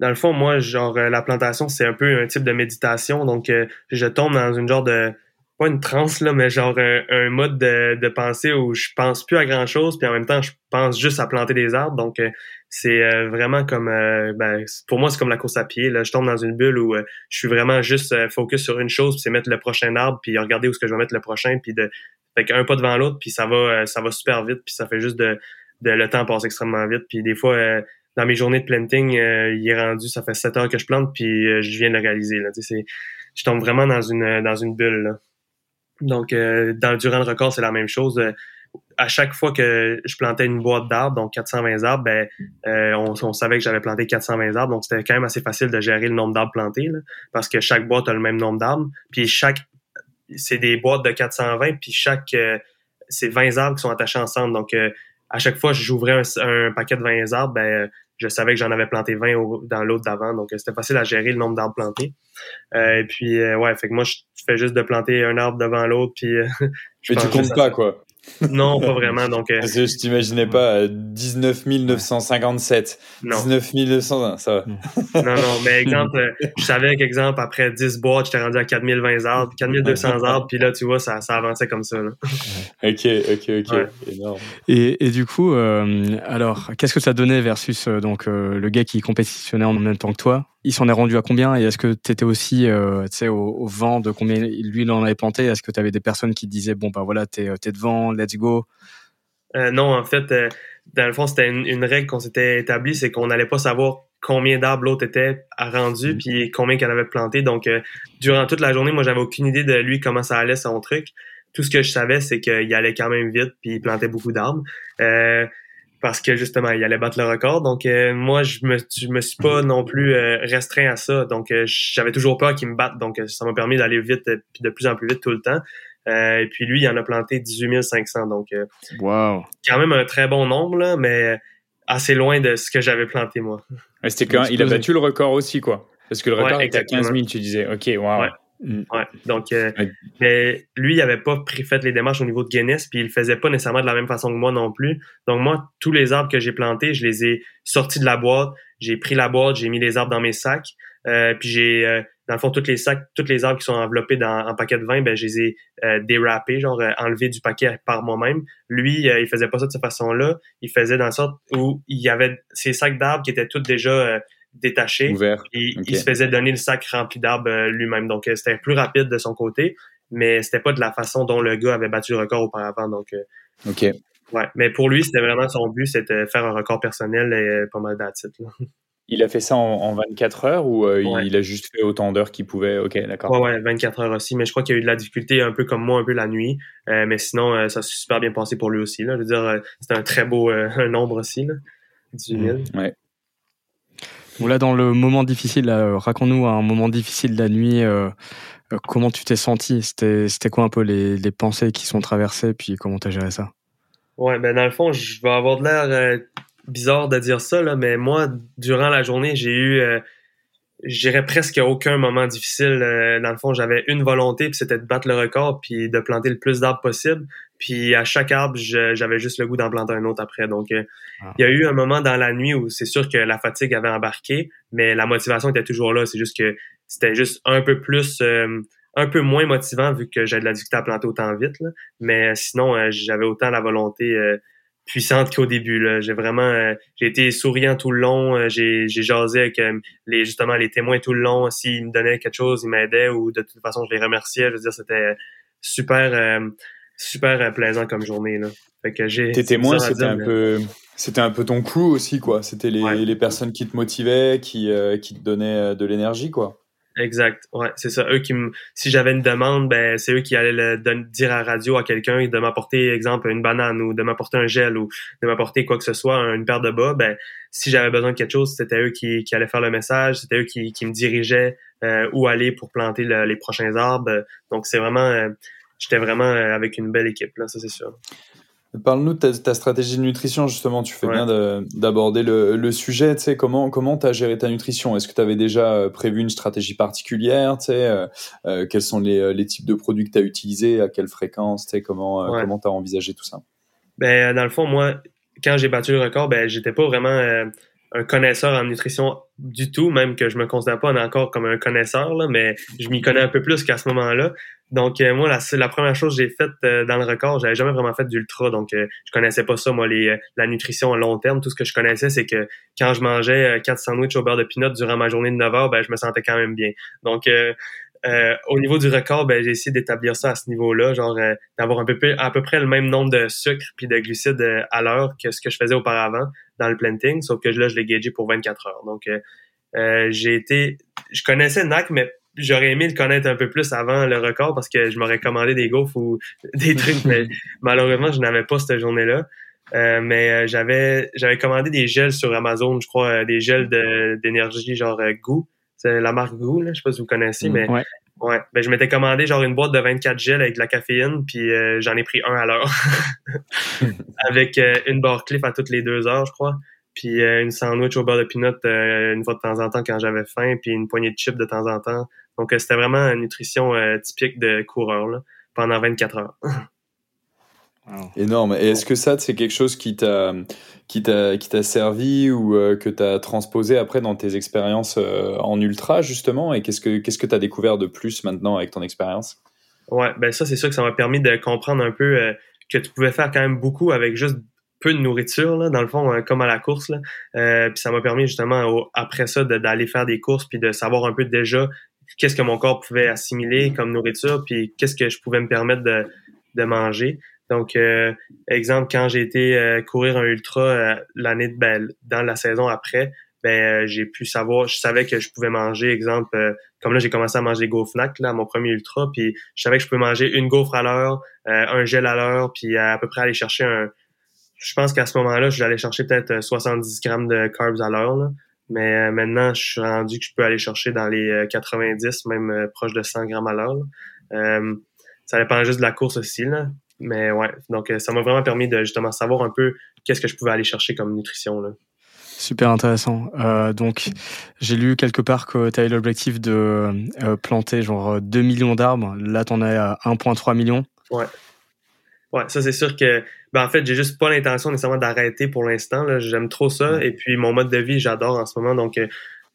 dans le fond, moi, genre, euh, la plantation, c'est un peu un type de méditation. Donc, euh, je tombe dans une genre de, pas une transe, là, mais genre un, mode de, de, pensée où je pense plus à grand chose, puis en même temps, je pense juste à planter des arbres. Donc, euh, c'est vraiment comme, ben, pour moi, c'est comme la course à pied. Là. Je tombe dans une bulle où je suis vraiment juste focus sur une chose, puis c'est mettre le prochain arbre, puis regarder où est-ce que je vais mettre le prochain, puis de, fait un pas devant l'autre, puis ça va, ça va super vite, puis ça fait juste de, de le temps passe extrêmement vite. Puis des fois, dans mes journées de planting, euh, il est rendu, ça fait 7 heures que je plante, puis euh, je viens de le réaliser. Là, je tombe vraiment dans une dans une bulle. Donc, euh, dans, durant le record, c'est la même chose. à chaque fois que je plantais une boîte d'arbres, donc 420 arbres, ben, on, savait que j'avais planté 420 arbres, donc c'était quand même assez facile de gérer le nombre d'arbres plantés, parce que chaque boîte a le même nombre d'arbres, puis chaque, c'est des boîtes de 420, puis chaque, c'est 20 arbres qui sont attachés ensemble, donc à chaque fois que j'ouvrais un, paquet de 20 arbres, ben, je savais que j'en avais planté 20 dans l'autre d'avant, donc euh, c'était facile à gérer le nombre d'arbres plantés. Euh, et puis, euh, ouais, fait que moi, je fais juste de planter un arbre devant l'autre, puis *laughs* Mais tu comptes pas, quoi. Non, pas vraiment. Donc, euh, je t'imaginais pas 19 957. 19 901, ça va. *laughs* non, non, mais exemple, euh, je savais qu'exemple, après 10 boîtes, j'étais rendu à 4020 arbres, 4200 arbres, puis là, tu vois, ça, ça avançait comme ça. Là. ok, ok, ok. Énorme. Et, et, du coup, euh, alors, qu'est-ce que ça donnait versus donc le gars qui compétitionnait en même temps que toi? Il s'en est rendu à combien Et est-ce que tu étais aussi euh, au, au, vent de combien lui il en avait planté? Est-ce que tu avais des personnes qui disaient bon bah voilà t'es es devant, let's go? Euh, Non, en fait, euh, dans le fond c'était une, règle qu'on s'était établie, c'est qu'on n'allait pas savoir combien d'arbres l'autre était rendu mm. puis combien qu'elle avait planté. Donc euh, durant toute la journée, moi j'avais aucune idée de lui comment ça allait son truc. Tout ce que je savais, c'est qu'il allait quand même vite puis il plantait beaucoup d'arbres. Euh, parce que justement il allait battre le record. Donc euh, moi je me je me suis pas non plus euh, restreint à ça. Donc euh, j'avais toujours peur qu'il me batte. Donc ça m'a permis d'aller vite puis de plus en plus vite tout le temps. Et puis lui il en a planté 18 500 donc wow. quand même un très bon nombre là, mais assez loin de ce que j'avais planté moi. C'était quand il a battu le record aussi quoi. Parce que le record était à 15 000 tu disais ok wow. Ouais. Donc, euh, mais lui, il avait pas fait les démarches au niveau de Guinness, puis il le faisait pas nécessairement de la même façon que moi non plus. Donc moi, tous les arbres que j'ai plantés, je les ai sortis de la boîte. J'ai pris la boîte, j'ai mis les arbres dans mes sacs, euh, puis j'ai euh, dans le fond tous les sacs, tous les arbres qui sont enveloppés dans un paquet de vin, ben je les ai euh, dérapés, genre enlevés du paquet par moi-même. Lui, il faisait pas ça de cette façon-là. Il faisait dans la sorte où il y avait ces sacs d'arbres qui étaient tous déjà détaché. Ouvert. Il se faisait donner le sac rempli d'arbres euh, lui-même. Donc, euh, c'était plus rapide de son côté, mais c'était pas de la façon dont le gars avait battu le record auparavant. Donc, euh, OK. Ouais. Mais pour lui, c'était vraiment son but, c'était faire un record personnel et pas mal d'attitude. Il a fait ça en, 24 heures ou il a juste fait autant d'heures qu'il pouvait? OK, d'accord. Ouais, ouais, 24 heures aussi. Mais je crois qu'il y a eu de la difficulté un peu comme moi, un peu la nuit. mais sinon, ça s'est super bien passé pour lui aussi. Là. Je veux dire, c'était un très beau *laughs* nombre aussi. Là, 18 000. Ouais. Là, dans le moment difficile, raconte-nous un moment difficile de la nuit. Euh, euh, comment tu t'es senti? C'était quoi un peu les, les pensées qui sont traversées, puis comment t'as géré ça? Ouais, ben dans le fond, je vais avoir de l'air euh, bizarre de dire ça, là, mais moi, durant la journée, j'ai eu je presque aucun moment difficile. Euh, dans le fond, j'avais une volonté, puis c'était de battre le record, puis de planter le plus d'arbres possible. Puis à chaque arbre, j'avais juste le goût d'en planter un autre après. Donc, euh, ah. il y a eu un moment dans la nuit où c'est sûr que la fatigue avait embarqué, mais la motivation était toujours là. C'est juste que c'était juste un peu plus, euh, un peu moins motivant vu que j'avais de la difficulté à planter autant vite. Mais sinon, j'avais autant la volonté puissante qu'au début. J'ai vraiment, euh, j'ai été souriant tout le long. Euh, j'ai, jasé avec euh, les justement les témoins tout le long. S'ils me donnaient quelque chose, ils m'aidaient ou de toute façon je les remerciais. Je veux dire, c'était super, super plaisant comme journée. Là. Fait que j'ai. Tes témoins, c'était un peu, c'était un peu ton crew aussi, quoi. C'était les, les personnes qui te motivaient, qui, qui te donnaient de l'énergie, quoi. Exact. Ouais, c'est ça. Eux qui si j'avais une demande, ben c'est eux qui allaient le dire à la radio à quelqu'un de m'apporter, exemple, une banane ou de m'apporter un gel ou de m'apporter quoi que ce soit, une paire de bas. Ben si j'avais besoin de quelque chose, c'était eux qui, qui allaient faire le message, c'était eux qui, qui me dirigeaient euh, où aller pour planter les prochains arbres. Donc c'est vraiment, euh, j'étais vraiment euh, avec une belle équipe là, ça c'est sûr. Parle-nous de ta, stratégie de nutrition, justement. Tu fais bien d'aborder le, le, sujet. Tu sais, comment tu as géré ta nutrition? Est-ce que tu avais déjà euh, prévu une stratégie particulière tu sais, euh, Quels sont les, les, types de produits que tu as utilisés? À quelle fréquence? Tu sais, Comment comment tu as envisagé tout ça? Ben, Dans le fond, moi, quand j'ai battu le record, ben, j'étais pas vraiment un connaisseur en nutrition du tout, même que je me considère pas encore comme un connaisseur, là, mais je m'y connais un peu plus qu'à ce moment-là. Donc euh, moi, la, première chose que j'ai faite euh, dans le record, j'avais jamais vraiment fait d'ultra, donc euh, je connaissais pas ça, moi, les, la nutrition à long terme. Tout ce que je connaissais, c'est que quand je mangeais quatre sandwichs au beurre de pinot durant ma journée de 9 heures, ben, je me sentais quand même bien. Donc au niveau du record, ben, j'ai essayé d'établir ça à ce niveau-là, genre d'avoir un peu à peu près le même nombre de sucre puis de glucides à l'heure que ce que je faisais auparavant dans le planting, sauf que là, je l'ai gagé pour 24 heures. Donc j'ai été, je connaissais NAC, mais j'aurais aimé le connaître un peu plus avant le record parce que je m'aurais commandé des gaufres ou *laughs* des trucs, mais *laughs* malheureusement, je n'avais pas cette journée-là. Euh, mais euh, j'avais j'avais commandé des gels sur Amazon, je crois, euh, des gels d'énergie genre Goo. C'est la marque Goo, là, je sais pas si vous connaissez, mm, mais ouais. ouais. Ben, je m'étais commandé genre une boîte de 24 gels avec de la caféine, puis j'en ai pris un à l'heure. *laughs* avec une barre cliff à toutes les deux heures, je crois puis une sandwich au beurre de peanut une fois de temps en temps quand j'avais faim, puis une poignée de chips de temps en temps. Donc, euh, c'était vraiment une nutrition euh, typique de coureur là, pendant 24 heures. *laughs* Énorme. Et est-ce que ça, c'est quelque chose qui t'a qui t'a servi ou que tu as transposé après dans tes expériences en ultra justement? Et qu'est-ce que qu'est-ce que tu as découvert de plus maintenant avec ton expérience? Ouais, ben ça c'est sûr que ça m'a permis de comprendre un peu que tu pouvais faire quand même beaucoup avec juste peu de nourriture, là, dans le fond, euh, comme à la course. Euh, puis ça m'a permis justement, après ça, d'aller faire des courses, puis de savoir un peu déjà qu'est-ce que mon corps pouvait assimiler comme nourriture, puis qu'est-ce que je pouvais me permettre de, de manger. Donc, euh, exemple, quand j'ai été courir un ultra l'année ben, dans la saison après, ben j'ai pu savoir, je savais que je pouvais manger, exemple, comme là j'ai commencé à manger des gaufres là, mon premier ultra, puis je savais que je pouvais manger une gaufre à l'heure, un gel à l'heure, puis à peu près aller chercher un, je pense qu'à ce moment-là, j'allais chercher peut-être 70 euh, grammes de carbs à l'heure. Mais euh, maintenant, je suis rendu que je peux aller chercher dans les 90, euh, même proche de 100 grammes à l'heure. ça dépend juste de la course aussi. Là. Mais ouais, donc ça m'a vraiment permis de justement savoir un peu qu'est-ce que je pouvais aller chercher comme nutrition. Là. Super intéressant. donc, j'ai lu quelque part que tu avais l'objectif de planter genre 2 millions d'arbres. Là, tu en es à 1,3 million. Ouais. Ouais, ça c'est sûr que ben en fait, j'ai juste pas l'intention nécessairement d'arrêter pour l'instant. J'aime trop ça. Et puis mon mode de vie, j'adore en ce moment. Donc euh,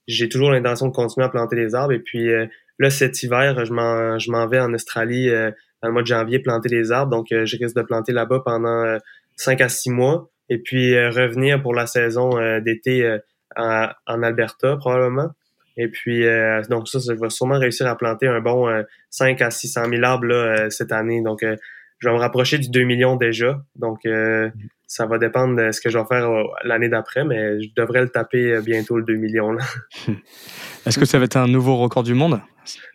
j'ai toujours l'intention de continuer à planter des arbres. Et puis euh, là, cet hiver, je m'en je m'en vais en Australie euh, dans le mois de janvier planter des arbres. Donc je risque de planter là-bas pendant 5 à 6 mois. Et puis revenir pour la saison d'été en, en, Alberta, probablement. Et puis, donc ça, je vais sûrement réussir à planter un bon 5 à 600 000 arbres là, cette année. Donc, je vais me rapprocher du 2 millions déjà. Donc, euh, ça va dépendre de ce que je vais faire euh, l'année d'après, mais je devrais le taper euh, bientôt le 2 millions. *laughs* Est-ce que ça va être un nouveau record du monde?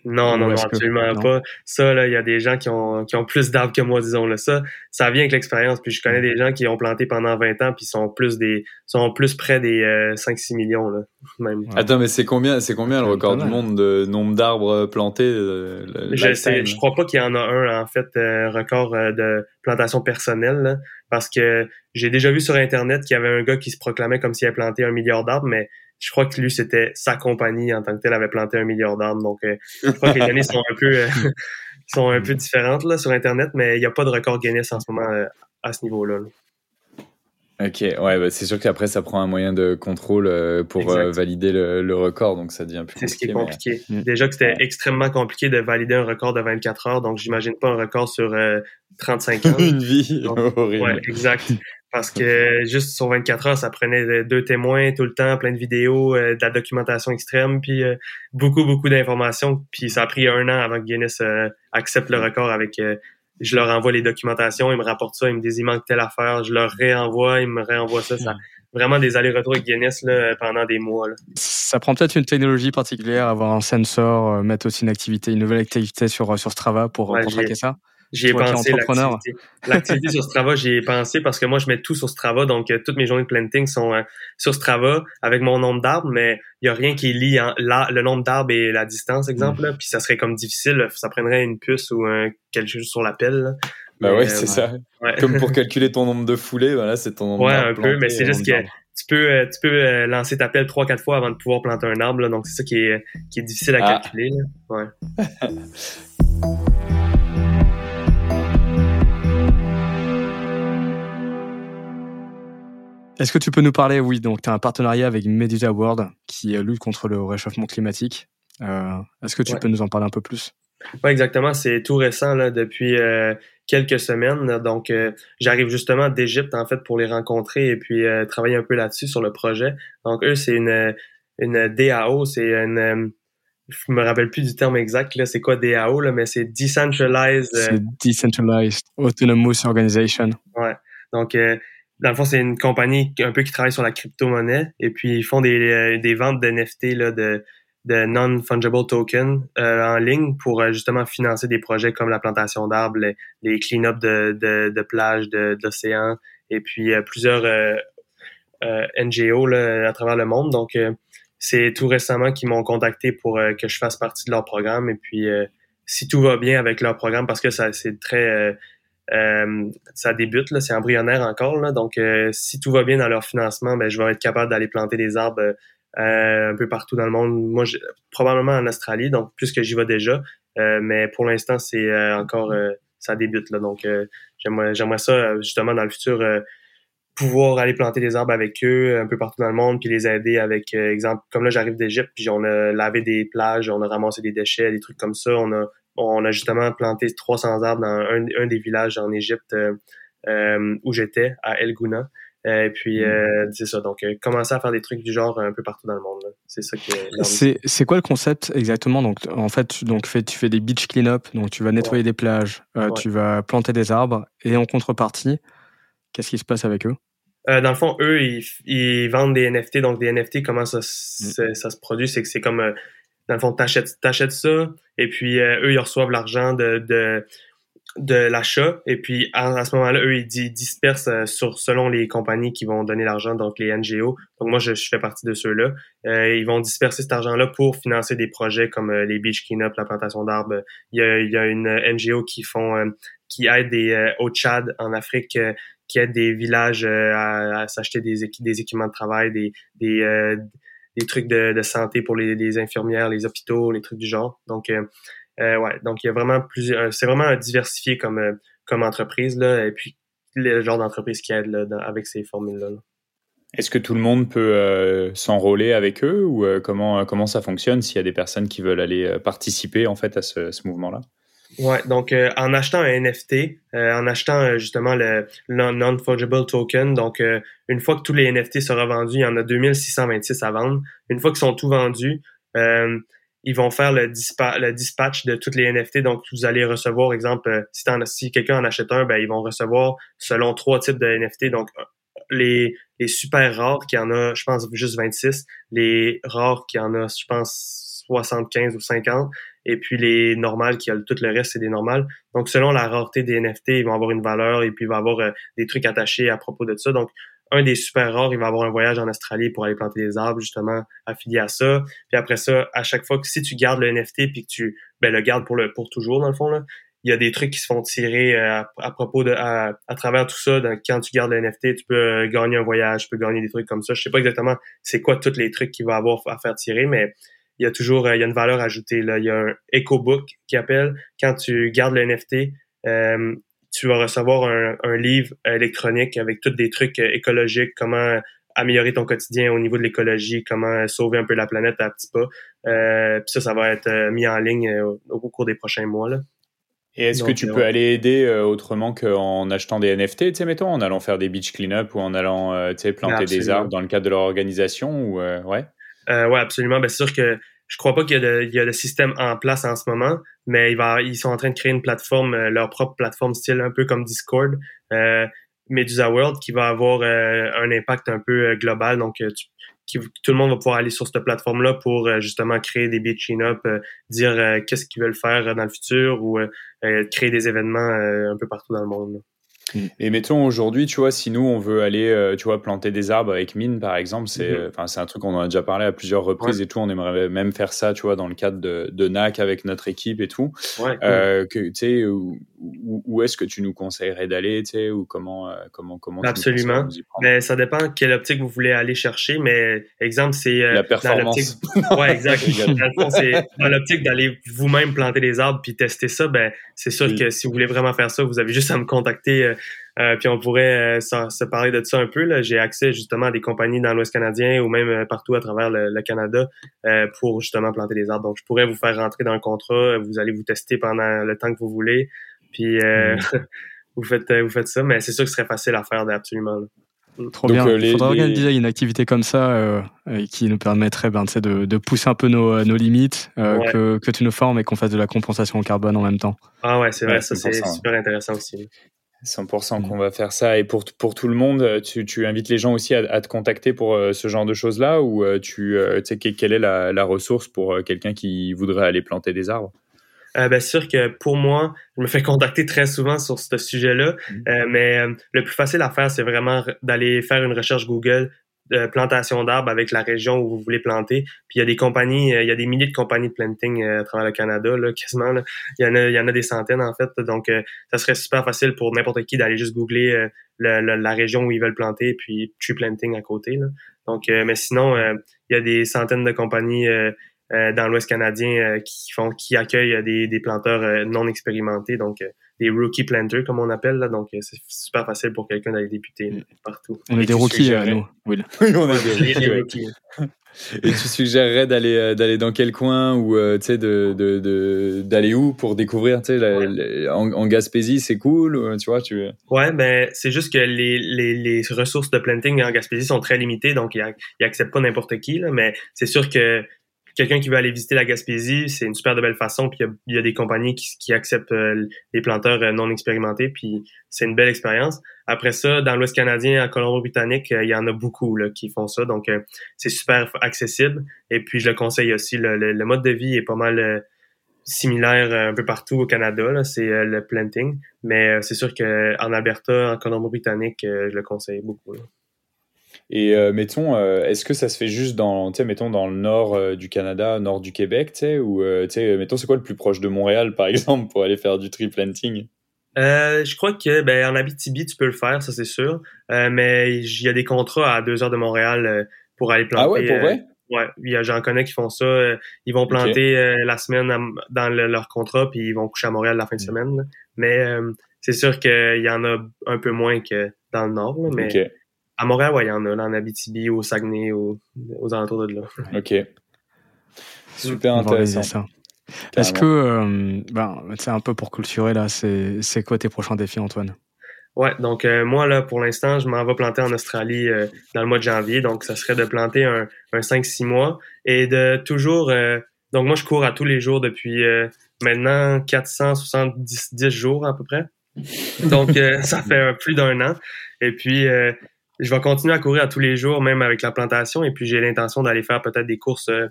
Non, non, non, absolument pas. Ça, là, il y a des gens qui ont, qui ont plus d'arbres que moi, disons. Là. Ça, ça vient avec l'expérience. Puis je connais des gens qui ont planté pendant 20 ans, puis sont plus des sont plus près des 5-6 millions, là, *laughs* même. Attends, mais c'est combien, c'est combien le record du monde de nombre d'arbres plantés? je sais, je crois pas qu'il y en a un, en fait, record de plantation personnelle, parce que j'ai déjà vu sur Internet qu'il y avait un gars qui se proclamait comme s'il avait planté un milliard d'arbres, mais je crois que lui, c'était sa compagnie en tant que tel avait planté un milliard d'arbres. Donc, euh, je crois que les données sont un peu euh, *laughs* sont un peu différentes là, sur Internet, mais il n'y a pas de record Guinness en ce moment euh, à ce niveau-là. Ok, ouais, bah, c'est sûr qu'après, ça prend un moyen de contrôle pour valider le, record, donc ça devient plus compliqué. C'est ce qui est compliqué. Mm. Déjà que c'était extrêmement compliqué de valider un record de 24 heures, donc j'imagine pas un record sur 35 ans. *laughs* Une vie *laughs* horrible. Ouais, exact. Parce que *laughs* juste sur 24 heures, ça prenait deux témoins tout le temps, plein de vidéos, euh, de la documentation extrême, puis euh, beaucoup, beaucoup d'informations. Puis ça a pris un an avant que Guinness euh, accepte le record avec... je leur envoie les documentations, ils me rapportent ça, ils me disent il manque telle affaire, je leur réenvoie, ils me réenvoient ça. ça vraiment des allers-retours avec Guinness là, pendant des mois. Là. Ça prend peut-être une technologie particulière, avoir un sensor, mettre aussi une activité, une nouvelle activité sur, sur Strava pour, pour traquer ça? J'y ai pensé, l'activité. sur Strava, j'y ai pensé parce que moi, je mets tout sur Strava. Donc, euh, toutes mes journées de planting sont euh, sur Strava avec mon nombre d'arbres, mais il y a rien qui lie le nombre d'arbres et la distance, exemple. Mm. Puis ça serait comme difficile. Ça prendrait une puce ou quelque chose sur la pelle. Bah oui, c'est ça. Comme pour *laughs* calculer ton nombre de foulées, voilà, c'est ton nombre Ouais, un peu, mais c'est juste que tu peux, euh, tu peux lancer ta pelle trois, quatre fois avant de pouvoir planter un arbre. donc, c'est ça qui est, qui est difficile à ah. calculer. Ouais. *laughs* Est-ce que tu peux nous parler, oui, donc tu as un partenariat avec Medusa World qui lutte contre le réchauffement climatique. Euh, Est-ce que tu peux nous en parler un peu plus? Oui, exactement. C'est tout récent, là, depuis euh, quelques semaines. Donc, euh, j'arrive justement d'Égypte, en fait, pour les rencontrer et puis euh, travailler un peu là-dessus sur le projet. Donc, eux, c'est une, une DAO, c'est une... je me rappelle plus du terme exact, là, c'est quoi DAO, là, mais c'est Decentralized... C'est Decentralized Autonomous Organization. Ouais. Donc, dans le fond, c'est une compagnie un peu qui travaille sur la crypto-monnaie et puis ils font des, euh, des ventes de NFT, là, de, de non-fungible tokens euh, en ligne pour euh, justement financer des projets comme la plantation d'arbres, les, clean-up de, de, de plages, de, l'océan et puis plusieurs NGO là, à travers le monde. Donc, c'est tout récemment qu'ils m'ont contacté pour que je fasse partie de leur programme et puis si tout va bien avec leur programme parce que ça c'est très euh, ça débute, là, c'est embryonnaire encore. Là, donc, euh, si tout va bien dans leur financement, ben, je vais être capable d'aller planter des arbres euh, un peu partout dans le monde. Moi, probablement en Australie, donc plus que j'y vais déjà. mais pour l'instant, c'est encore ça débute. Là. Donc, j'aimerais, j'aimerais ça, justement, dans le futur, pouvoir aller planter des arbres avec eux un peu partout dans le monde, puis les aider avec, exemple, comme là, j'arrive d'Égypte, puis on a lavé des plages, on a ramassé des déchets, des trucs comme ça. On a, on a justement planté 300 arbres dans un, un des villages en Égypte où j'étais, à El Gouna. Euh, et puis, mm. euh, c'est ça. Donc, euh, commencer à faire des trucs du genre un peu partout dans le monde. C'est ça qui est. C'est quoi le concept exactement? Donc, en fait, donc, tu fais des beach clean-up. Donc, tu vas nettoyer des plages, tu vas planter des arbres. Et en contrepartie, qu'est-ce qui se passe avec eux? Dans le fond, eux, ils, vendent des NFT. Donc, des NFT, comment ça, mm. ça se produit? C'est que c'est comme, dans le fond, t'achètes, achètes ça, et puis eux, ils reçoivent l'argent de, de, de l'achat et puis à, ce moment-là, eux, ils dispersent euh, sur selon les compagnies qui vont donner l'argent, donc les NGO. Donc moi, je, fais partie de ceux-là. Euh, ils vont disperser cet argent-là pour financer des projets comme euh, les beach cleanup, la plantation d'arbres. Il y a, il y a une NGO qui font qui aide des au Tchad en Afrique qui aide des villages à, s'acheter des, des équipements de travail, des des, des trucs de, santé pour les, infirmières, les hôpitaux, les trucs du genre. Donc euh, ouais, donc il y a vraiment. Euh, c'est vraiment diversifié comme euh, comme entreprise là, et puis le genre d'entreprise qui aide là, avec ces formules là. Est-ce que tout le monde peut s'enrôler avec eux ou comment comment ça fonctionne s'il y a des personnes qui veulent aller participer en fait à ce mouvement-là? Ouais, donc en achetant un NFT, en achetant justement le non-fungible token, donc une fois que tous les NFT seront vendus, il y en a 2626 à vendre. Une fois qu'ils sont tous vendus, ils vont faire le, le, dispatch de toutes les NFT. Donc, vous allez recevoir, exemple, euh, si, si quelqu'un en achète un, ben, ils vont recevoir selon trois types de NFT. Donc, les, les super rares, qui en a, je pense, juste 26. Les rares, qui en a, je pense, 75 ou 50. Et puis les normales, qui tout le reste, c'est des normales. Donc, selon la rareté des NFT, ils vont avoir une valeur et puis il va avoir euh, des trucs attachés à propos de ça. Donc, un des super rares, il va avoir un voyage en Australie pour aller planter des arbres, justement, affilié à ça. Puis après ça, à chaque fois que si tu gardes le NFT puis que tu ben, le gardes pour le pour toujours, dans le fond, là, il y a des trucs qui se font tirer euh, à, propos de à, travers tout ça. Donc, quand tu gardes le NFT, tu peux euh, gagner un voyage, tu peux gagner des trucs comme ça. Je sais pas exactement c'est quoi tous les trucs qu'il va avoir à faire tirer, mais il y a toujours euh, il y a une valeur ajoutée. Là. Il y a un EcoBook qui appelle. Quand tu gardes le NFT, tu vas recevoir un, livre électronique avec tous des trucs euh, écologiques, comment améliorer ton quotidien au niveau de l'écologie, comment sauver un peu la planète à petits pas. Euh, puis ça, ça va être euh, mis en ligne au, cours des prochains mois. Là. Et est-ce que tu peux aller aider autrement qu'en achetant des NFT, tu sais, mettons, en allant faire des beach clean-up ou en allant, tu sais, planter des arbres dans le cadre de leur organisation ou, ouais? Ouais, absolument. Ben, c'est sûr que je crois pas qu'il y, a de, il y a système en place en ce moment, mais va, ils sont en train de créer une plateforme, euh, leur propre plateforme style un peu comme Discord, euh, Medusa World, qui va avoir euh, un impact un peu euh, global. Donc, qui, tout le monde va pouvoir aller sur cette plateforme-là pour justement créer des beach up dire qu'est-ce qu'ils veulent faire dans le futur ou créer des événements un peu partout dans le monde. Mm. Et mettons aujourd'hui, tu vois, si nous on veut aller, euh, tu vois, planter des arbres avec mine, par exemple, c'est, mm-hmm. enfin, c'est un truc qu'on en a déjà parlé à plusieurs reprises et tout. On aimerait même faire ça, tu vois, dans le cadre de, de NAC avec notre équipe et tout. Ouais, euh, que, tu sais, où, où, est-ce que tu nous conseillerais d'aller, tu sais, ou comment, euh, comment, comment Absolument. mais ça dépend quelle optique vous voulez aller chercher. Mais exemple, c'est la performance. *laughs* ouais, exact. *laughs* c'est dans l'optique d'aller vous-même planter des arbres puis tester ça. Ben, c'est sûr que si vous voulez vraiment faire ça, vous avez juste à me contacter euh, puis on pourrait euh, se parler de ça un peu. J'ai accès justement à des compagnies dans l'Ouest canadien ou même euh, partout à travers le, Canada pour justement planter des arbres. Donc je pourrais vous faire rentrer dans le contrat. Vous allez vous tester pendant le temps que vous voulez. Puis mm. *laughs* vous faites vous faites ça. Mais c'est sûr que ce serait facile à faire absolument. Mm. Trop bien. Il faudrait organiser une activité comme ça qui nous permettrait ben, de, de, pousser un peu nos, nos limites, que, que, tu nous formes et qu'on fasse de la compensation en carbone en même temps. Ah ouais, c'est vrai, ça c'est super intéressant aussi. 100% qu'on va faire ça. Et pour, pour tout le monde, tu, tu invites les gens aussi à, te contacter pour euh, ce genre de choses-là ou euh, tu, euh, sais, quelle est la, la ressource pour quelqu'un qui voudrait aller planter des arbres? Euh, bien sûr que pour moi, je me fais contacter très souvent sur ce sujet-là, mmh. mais le plus facile à faire, c'est vraiment d'aller faire une recherche Google, de plantation d'arbres avec la région où vous voulez planter. Puis il y a des compagnies, euh, il y a des milliers de compagnies de planting euh, à travers le Canada, quasiment. Il, y en a, y en a des centaines en fait. Donc euh, ça serait super facile pour n'importe qui d'aller juste googler la région où ils veulent planter, puis tree planting à côté. Donc, mais sinon, il y a des centaines de compagnies dans l'Ouest canadien qui font qui accueillent des, des planteurs non expérimentés, donc des rookie planters comme on appelle là. Donc c'est super facile pour quelqu'un d'aller débuter mm. partout. On est des rookies, nous. *laughs* Oui, on est des rookies. *laughs* Et tu suggérerais d'aller euh, d'aller dans quel coin ou euh, tu sais de d'aller de, où pour découvrir tu sais en, Gaspésie c'est cool tu vois tu ouais ben c'est juste que les, les, les ressources de planting en Gaspésie sont très limitées donc ils, ils acceptent pas n'importe qui là, mais c'est sûr que quelqu'un qui veut aller visiter la Gaspésie, c'est une super de belle façon. Puis il y, a des compagnies qui, acceptent euh, les planteurs euh, non expérimentés, puis c'est une belle expérience. Après ça, dans l'Ouest canadien, à Colombie-Britannique, euh, il y en a beaucoup qui font ça, donc c'est super accessible. Et puis je le conseille aussi. Le, mode de vie est pas mal similaire un peu partout au Canada. C'est le planting, mais c'est sûr qu'en Alberta, en Colombie-Britannique, je le conseille beaucoup. Et euh, mettons, euh, est-ce que ça se fait juste dans, mettons, dans le nord euh, du Canada, nord du Québec, tu sais, ou, mettons, c'est quoi le plus proche de Montréal, par *laughs* exemple, pour aller faire du tree planting? Je crois que ben, en Abitibi, tu peux le faire, ça c'est sûr. mais il y a des contrats à deux heures de Montréal pour aller planter. Ah ouais, pour vrai? Ouais, j'en connais qui font ça. ils vont planter la semaine dans leur contrat, puis ils vont coucher à Montréal la fin de mm. semaine. Mais c'est sûr qu'il y en a un peu moins que dans le nord. mais à Montréal, ouais, il y en a, là, en Abitibi, au Saguenay, aux alentours de là. OK. Super intéressant. Est-ce que, euh, ben, c'est un peu pour culturer, là, c'est quoi tes prochains défis, Antoine? Ouais, donc euh, moi, là, pour l'instant, je m'en vais planter en Australie euh, dans le mois de janvier. Donc, ça serait de planter un, un 5-6 mois et de toujours... donc, moi, je cours à tous les jours depuis maintenant 470 jours à peu près. Donc, *laughs* ça fait plus d'un an. Et puis, je vais continuer à courir à tous les jours, même avec la plantation. Et puis j'ai l'intention d'aller faire peut-être des courses euh,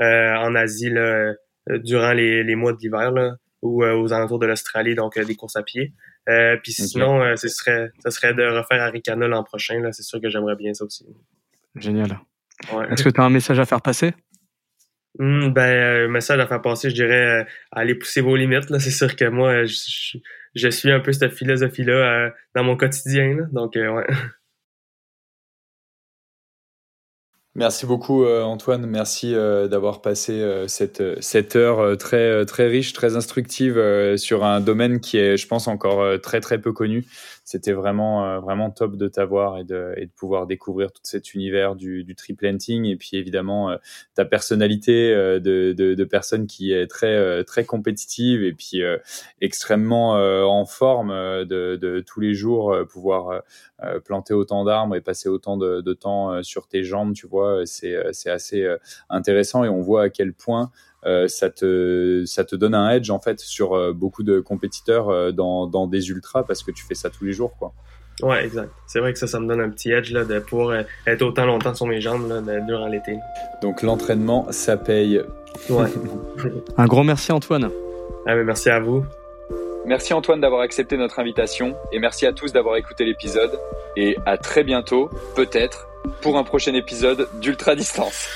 euh, en Asie là, euh, durant les, les, mois de l'hiver ou aux alentours de l'Australie, donc des courses à pied. puis sinon, ce serait, ce serait de refaire Aricana l'an prochain. C'est sûr que j'aimerais bien ça aussi. Génial. Ouais. Est-ce que tu as un message à faire passer? Hmm, ben, un message à faire passer, je dirais, aller pousser vos limites. *laughs* C'est sûr que moi, je, je suis un peu cette philosophie-là dans mon quotidien. Là. Donc, ouais. Merci beaucoup euh, Antoine, merci euh, d'avoir passé euh, cette, cette heure très, très riche, très instructive sur un domaine qui est, je pense, encore très très peu connu c'était vraiment euh, vraiment top de t'avoir et de, et de pouvoir découvrir tout cet univers du, du tree planting et puis évidemment euh, ta personnalité euh, de, de, de, personne qui est très très compétitive et puis extrêmement en forme de, de, tous les jours pouvoir planter autant d'arbres et passer autant de, de temps sur tes jambes tu vois c'est c'est assez intéressant et on voit à quel point euh, ça te ça te donne un edge en fait sur euh, beaucoup de compétiteurs euh, dans, dans des ultras parce que tu fais ça tous les jours quoi. Ouais, exact. C'est vrai que ça, ça me donne un petit edge là, de pouvoir être autant longtemps sur mes jambes là, durant l'été. Donc l'entraînement, ça paye. Ouais. *laughs* un gros merci Antoine. Ah, mais merci à vous. Merci Antoine d'avoir accepté notre invitation et merci à tous d'avoir écouté l'épisode et à très bientôt, peut-être, pour un prochain épisode d'Ultra Distance.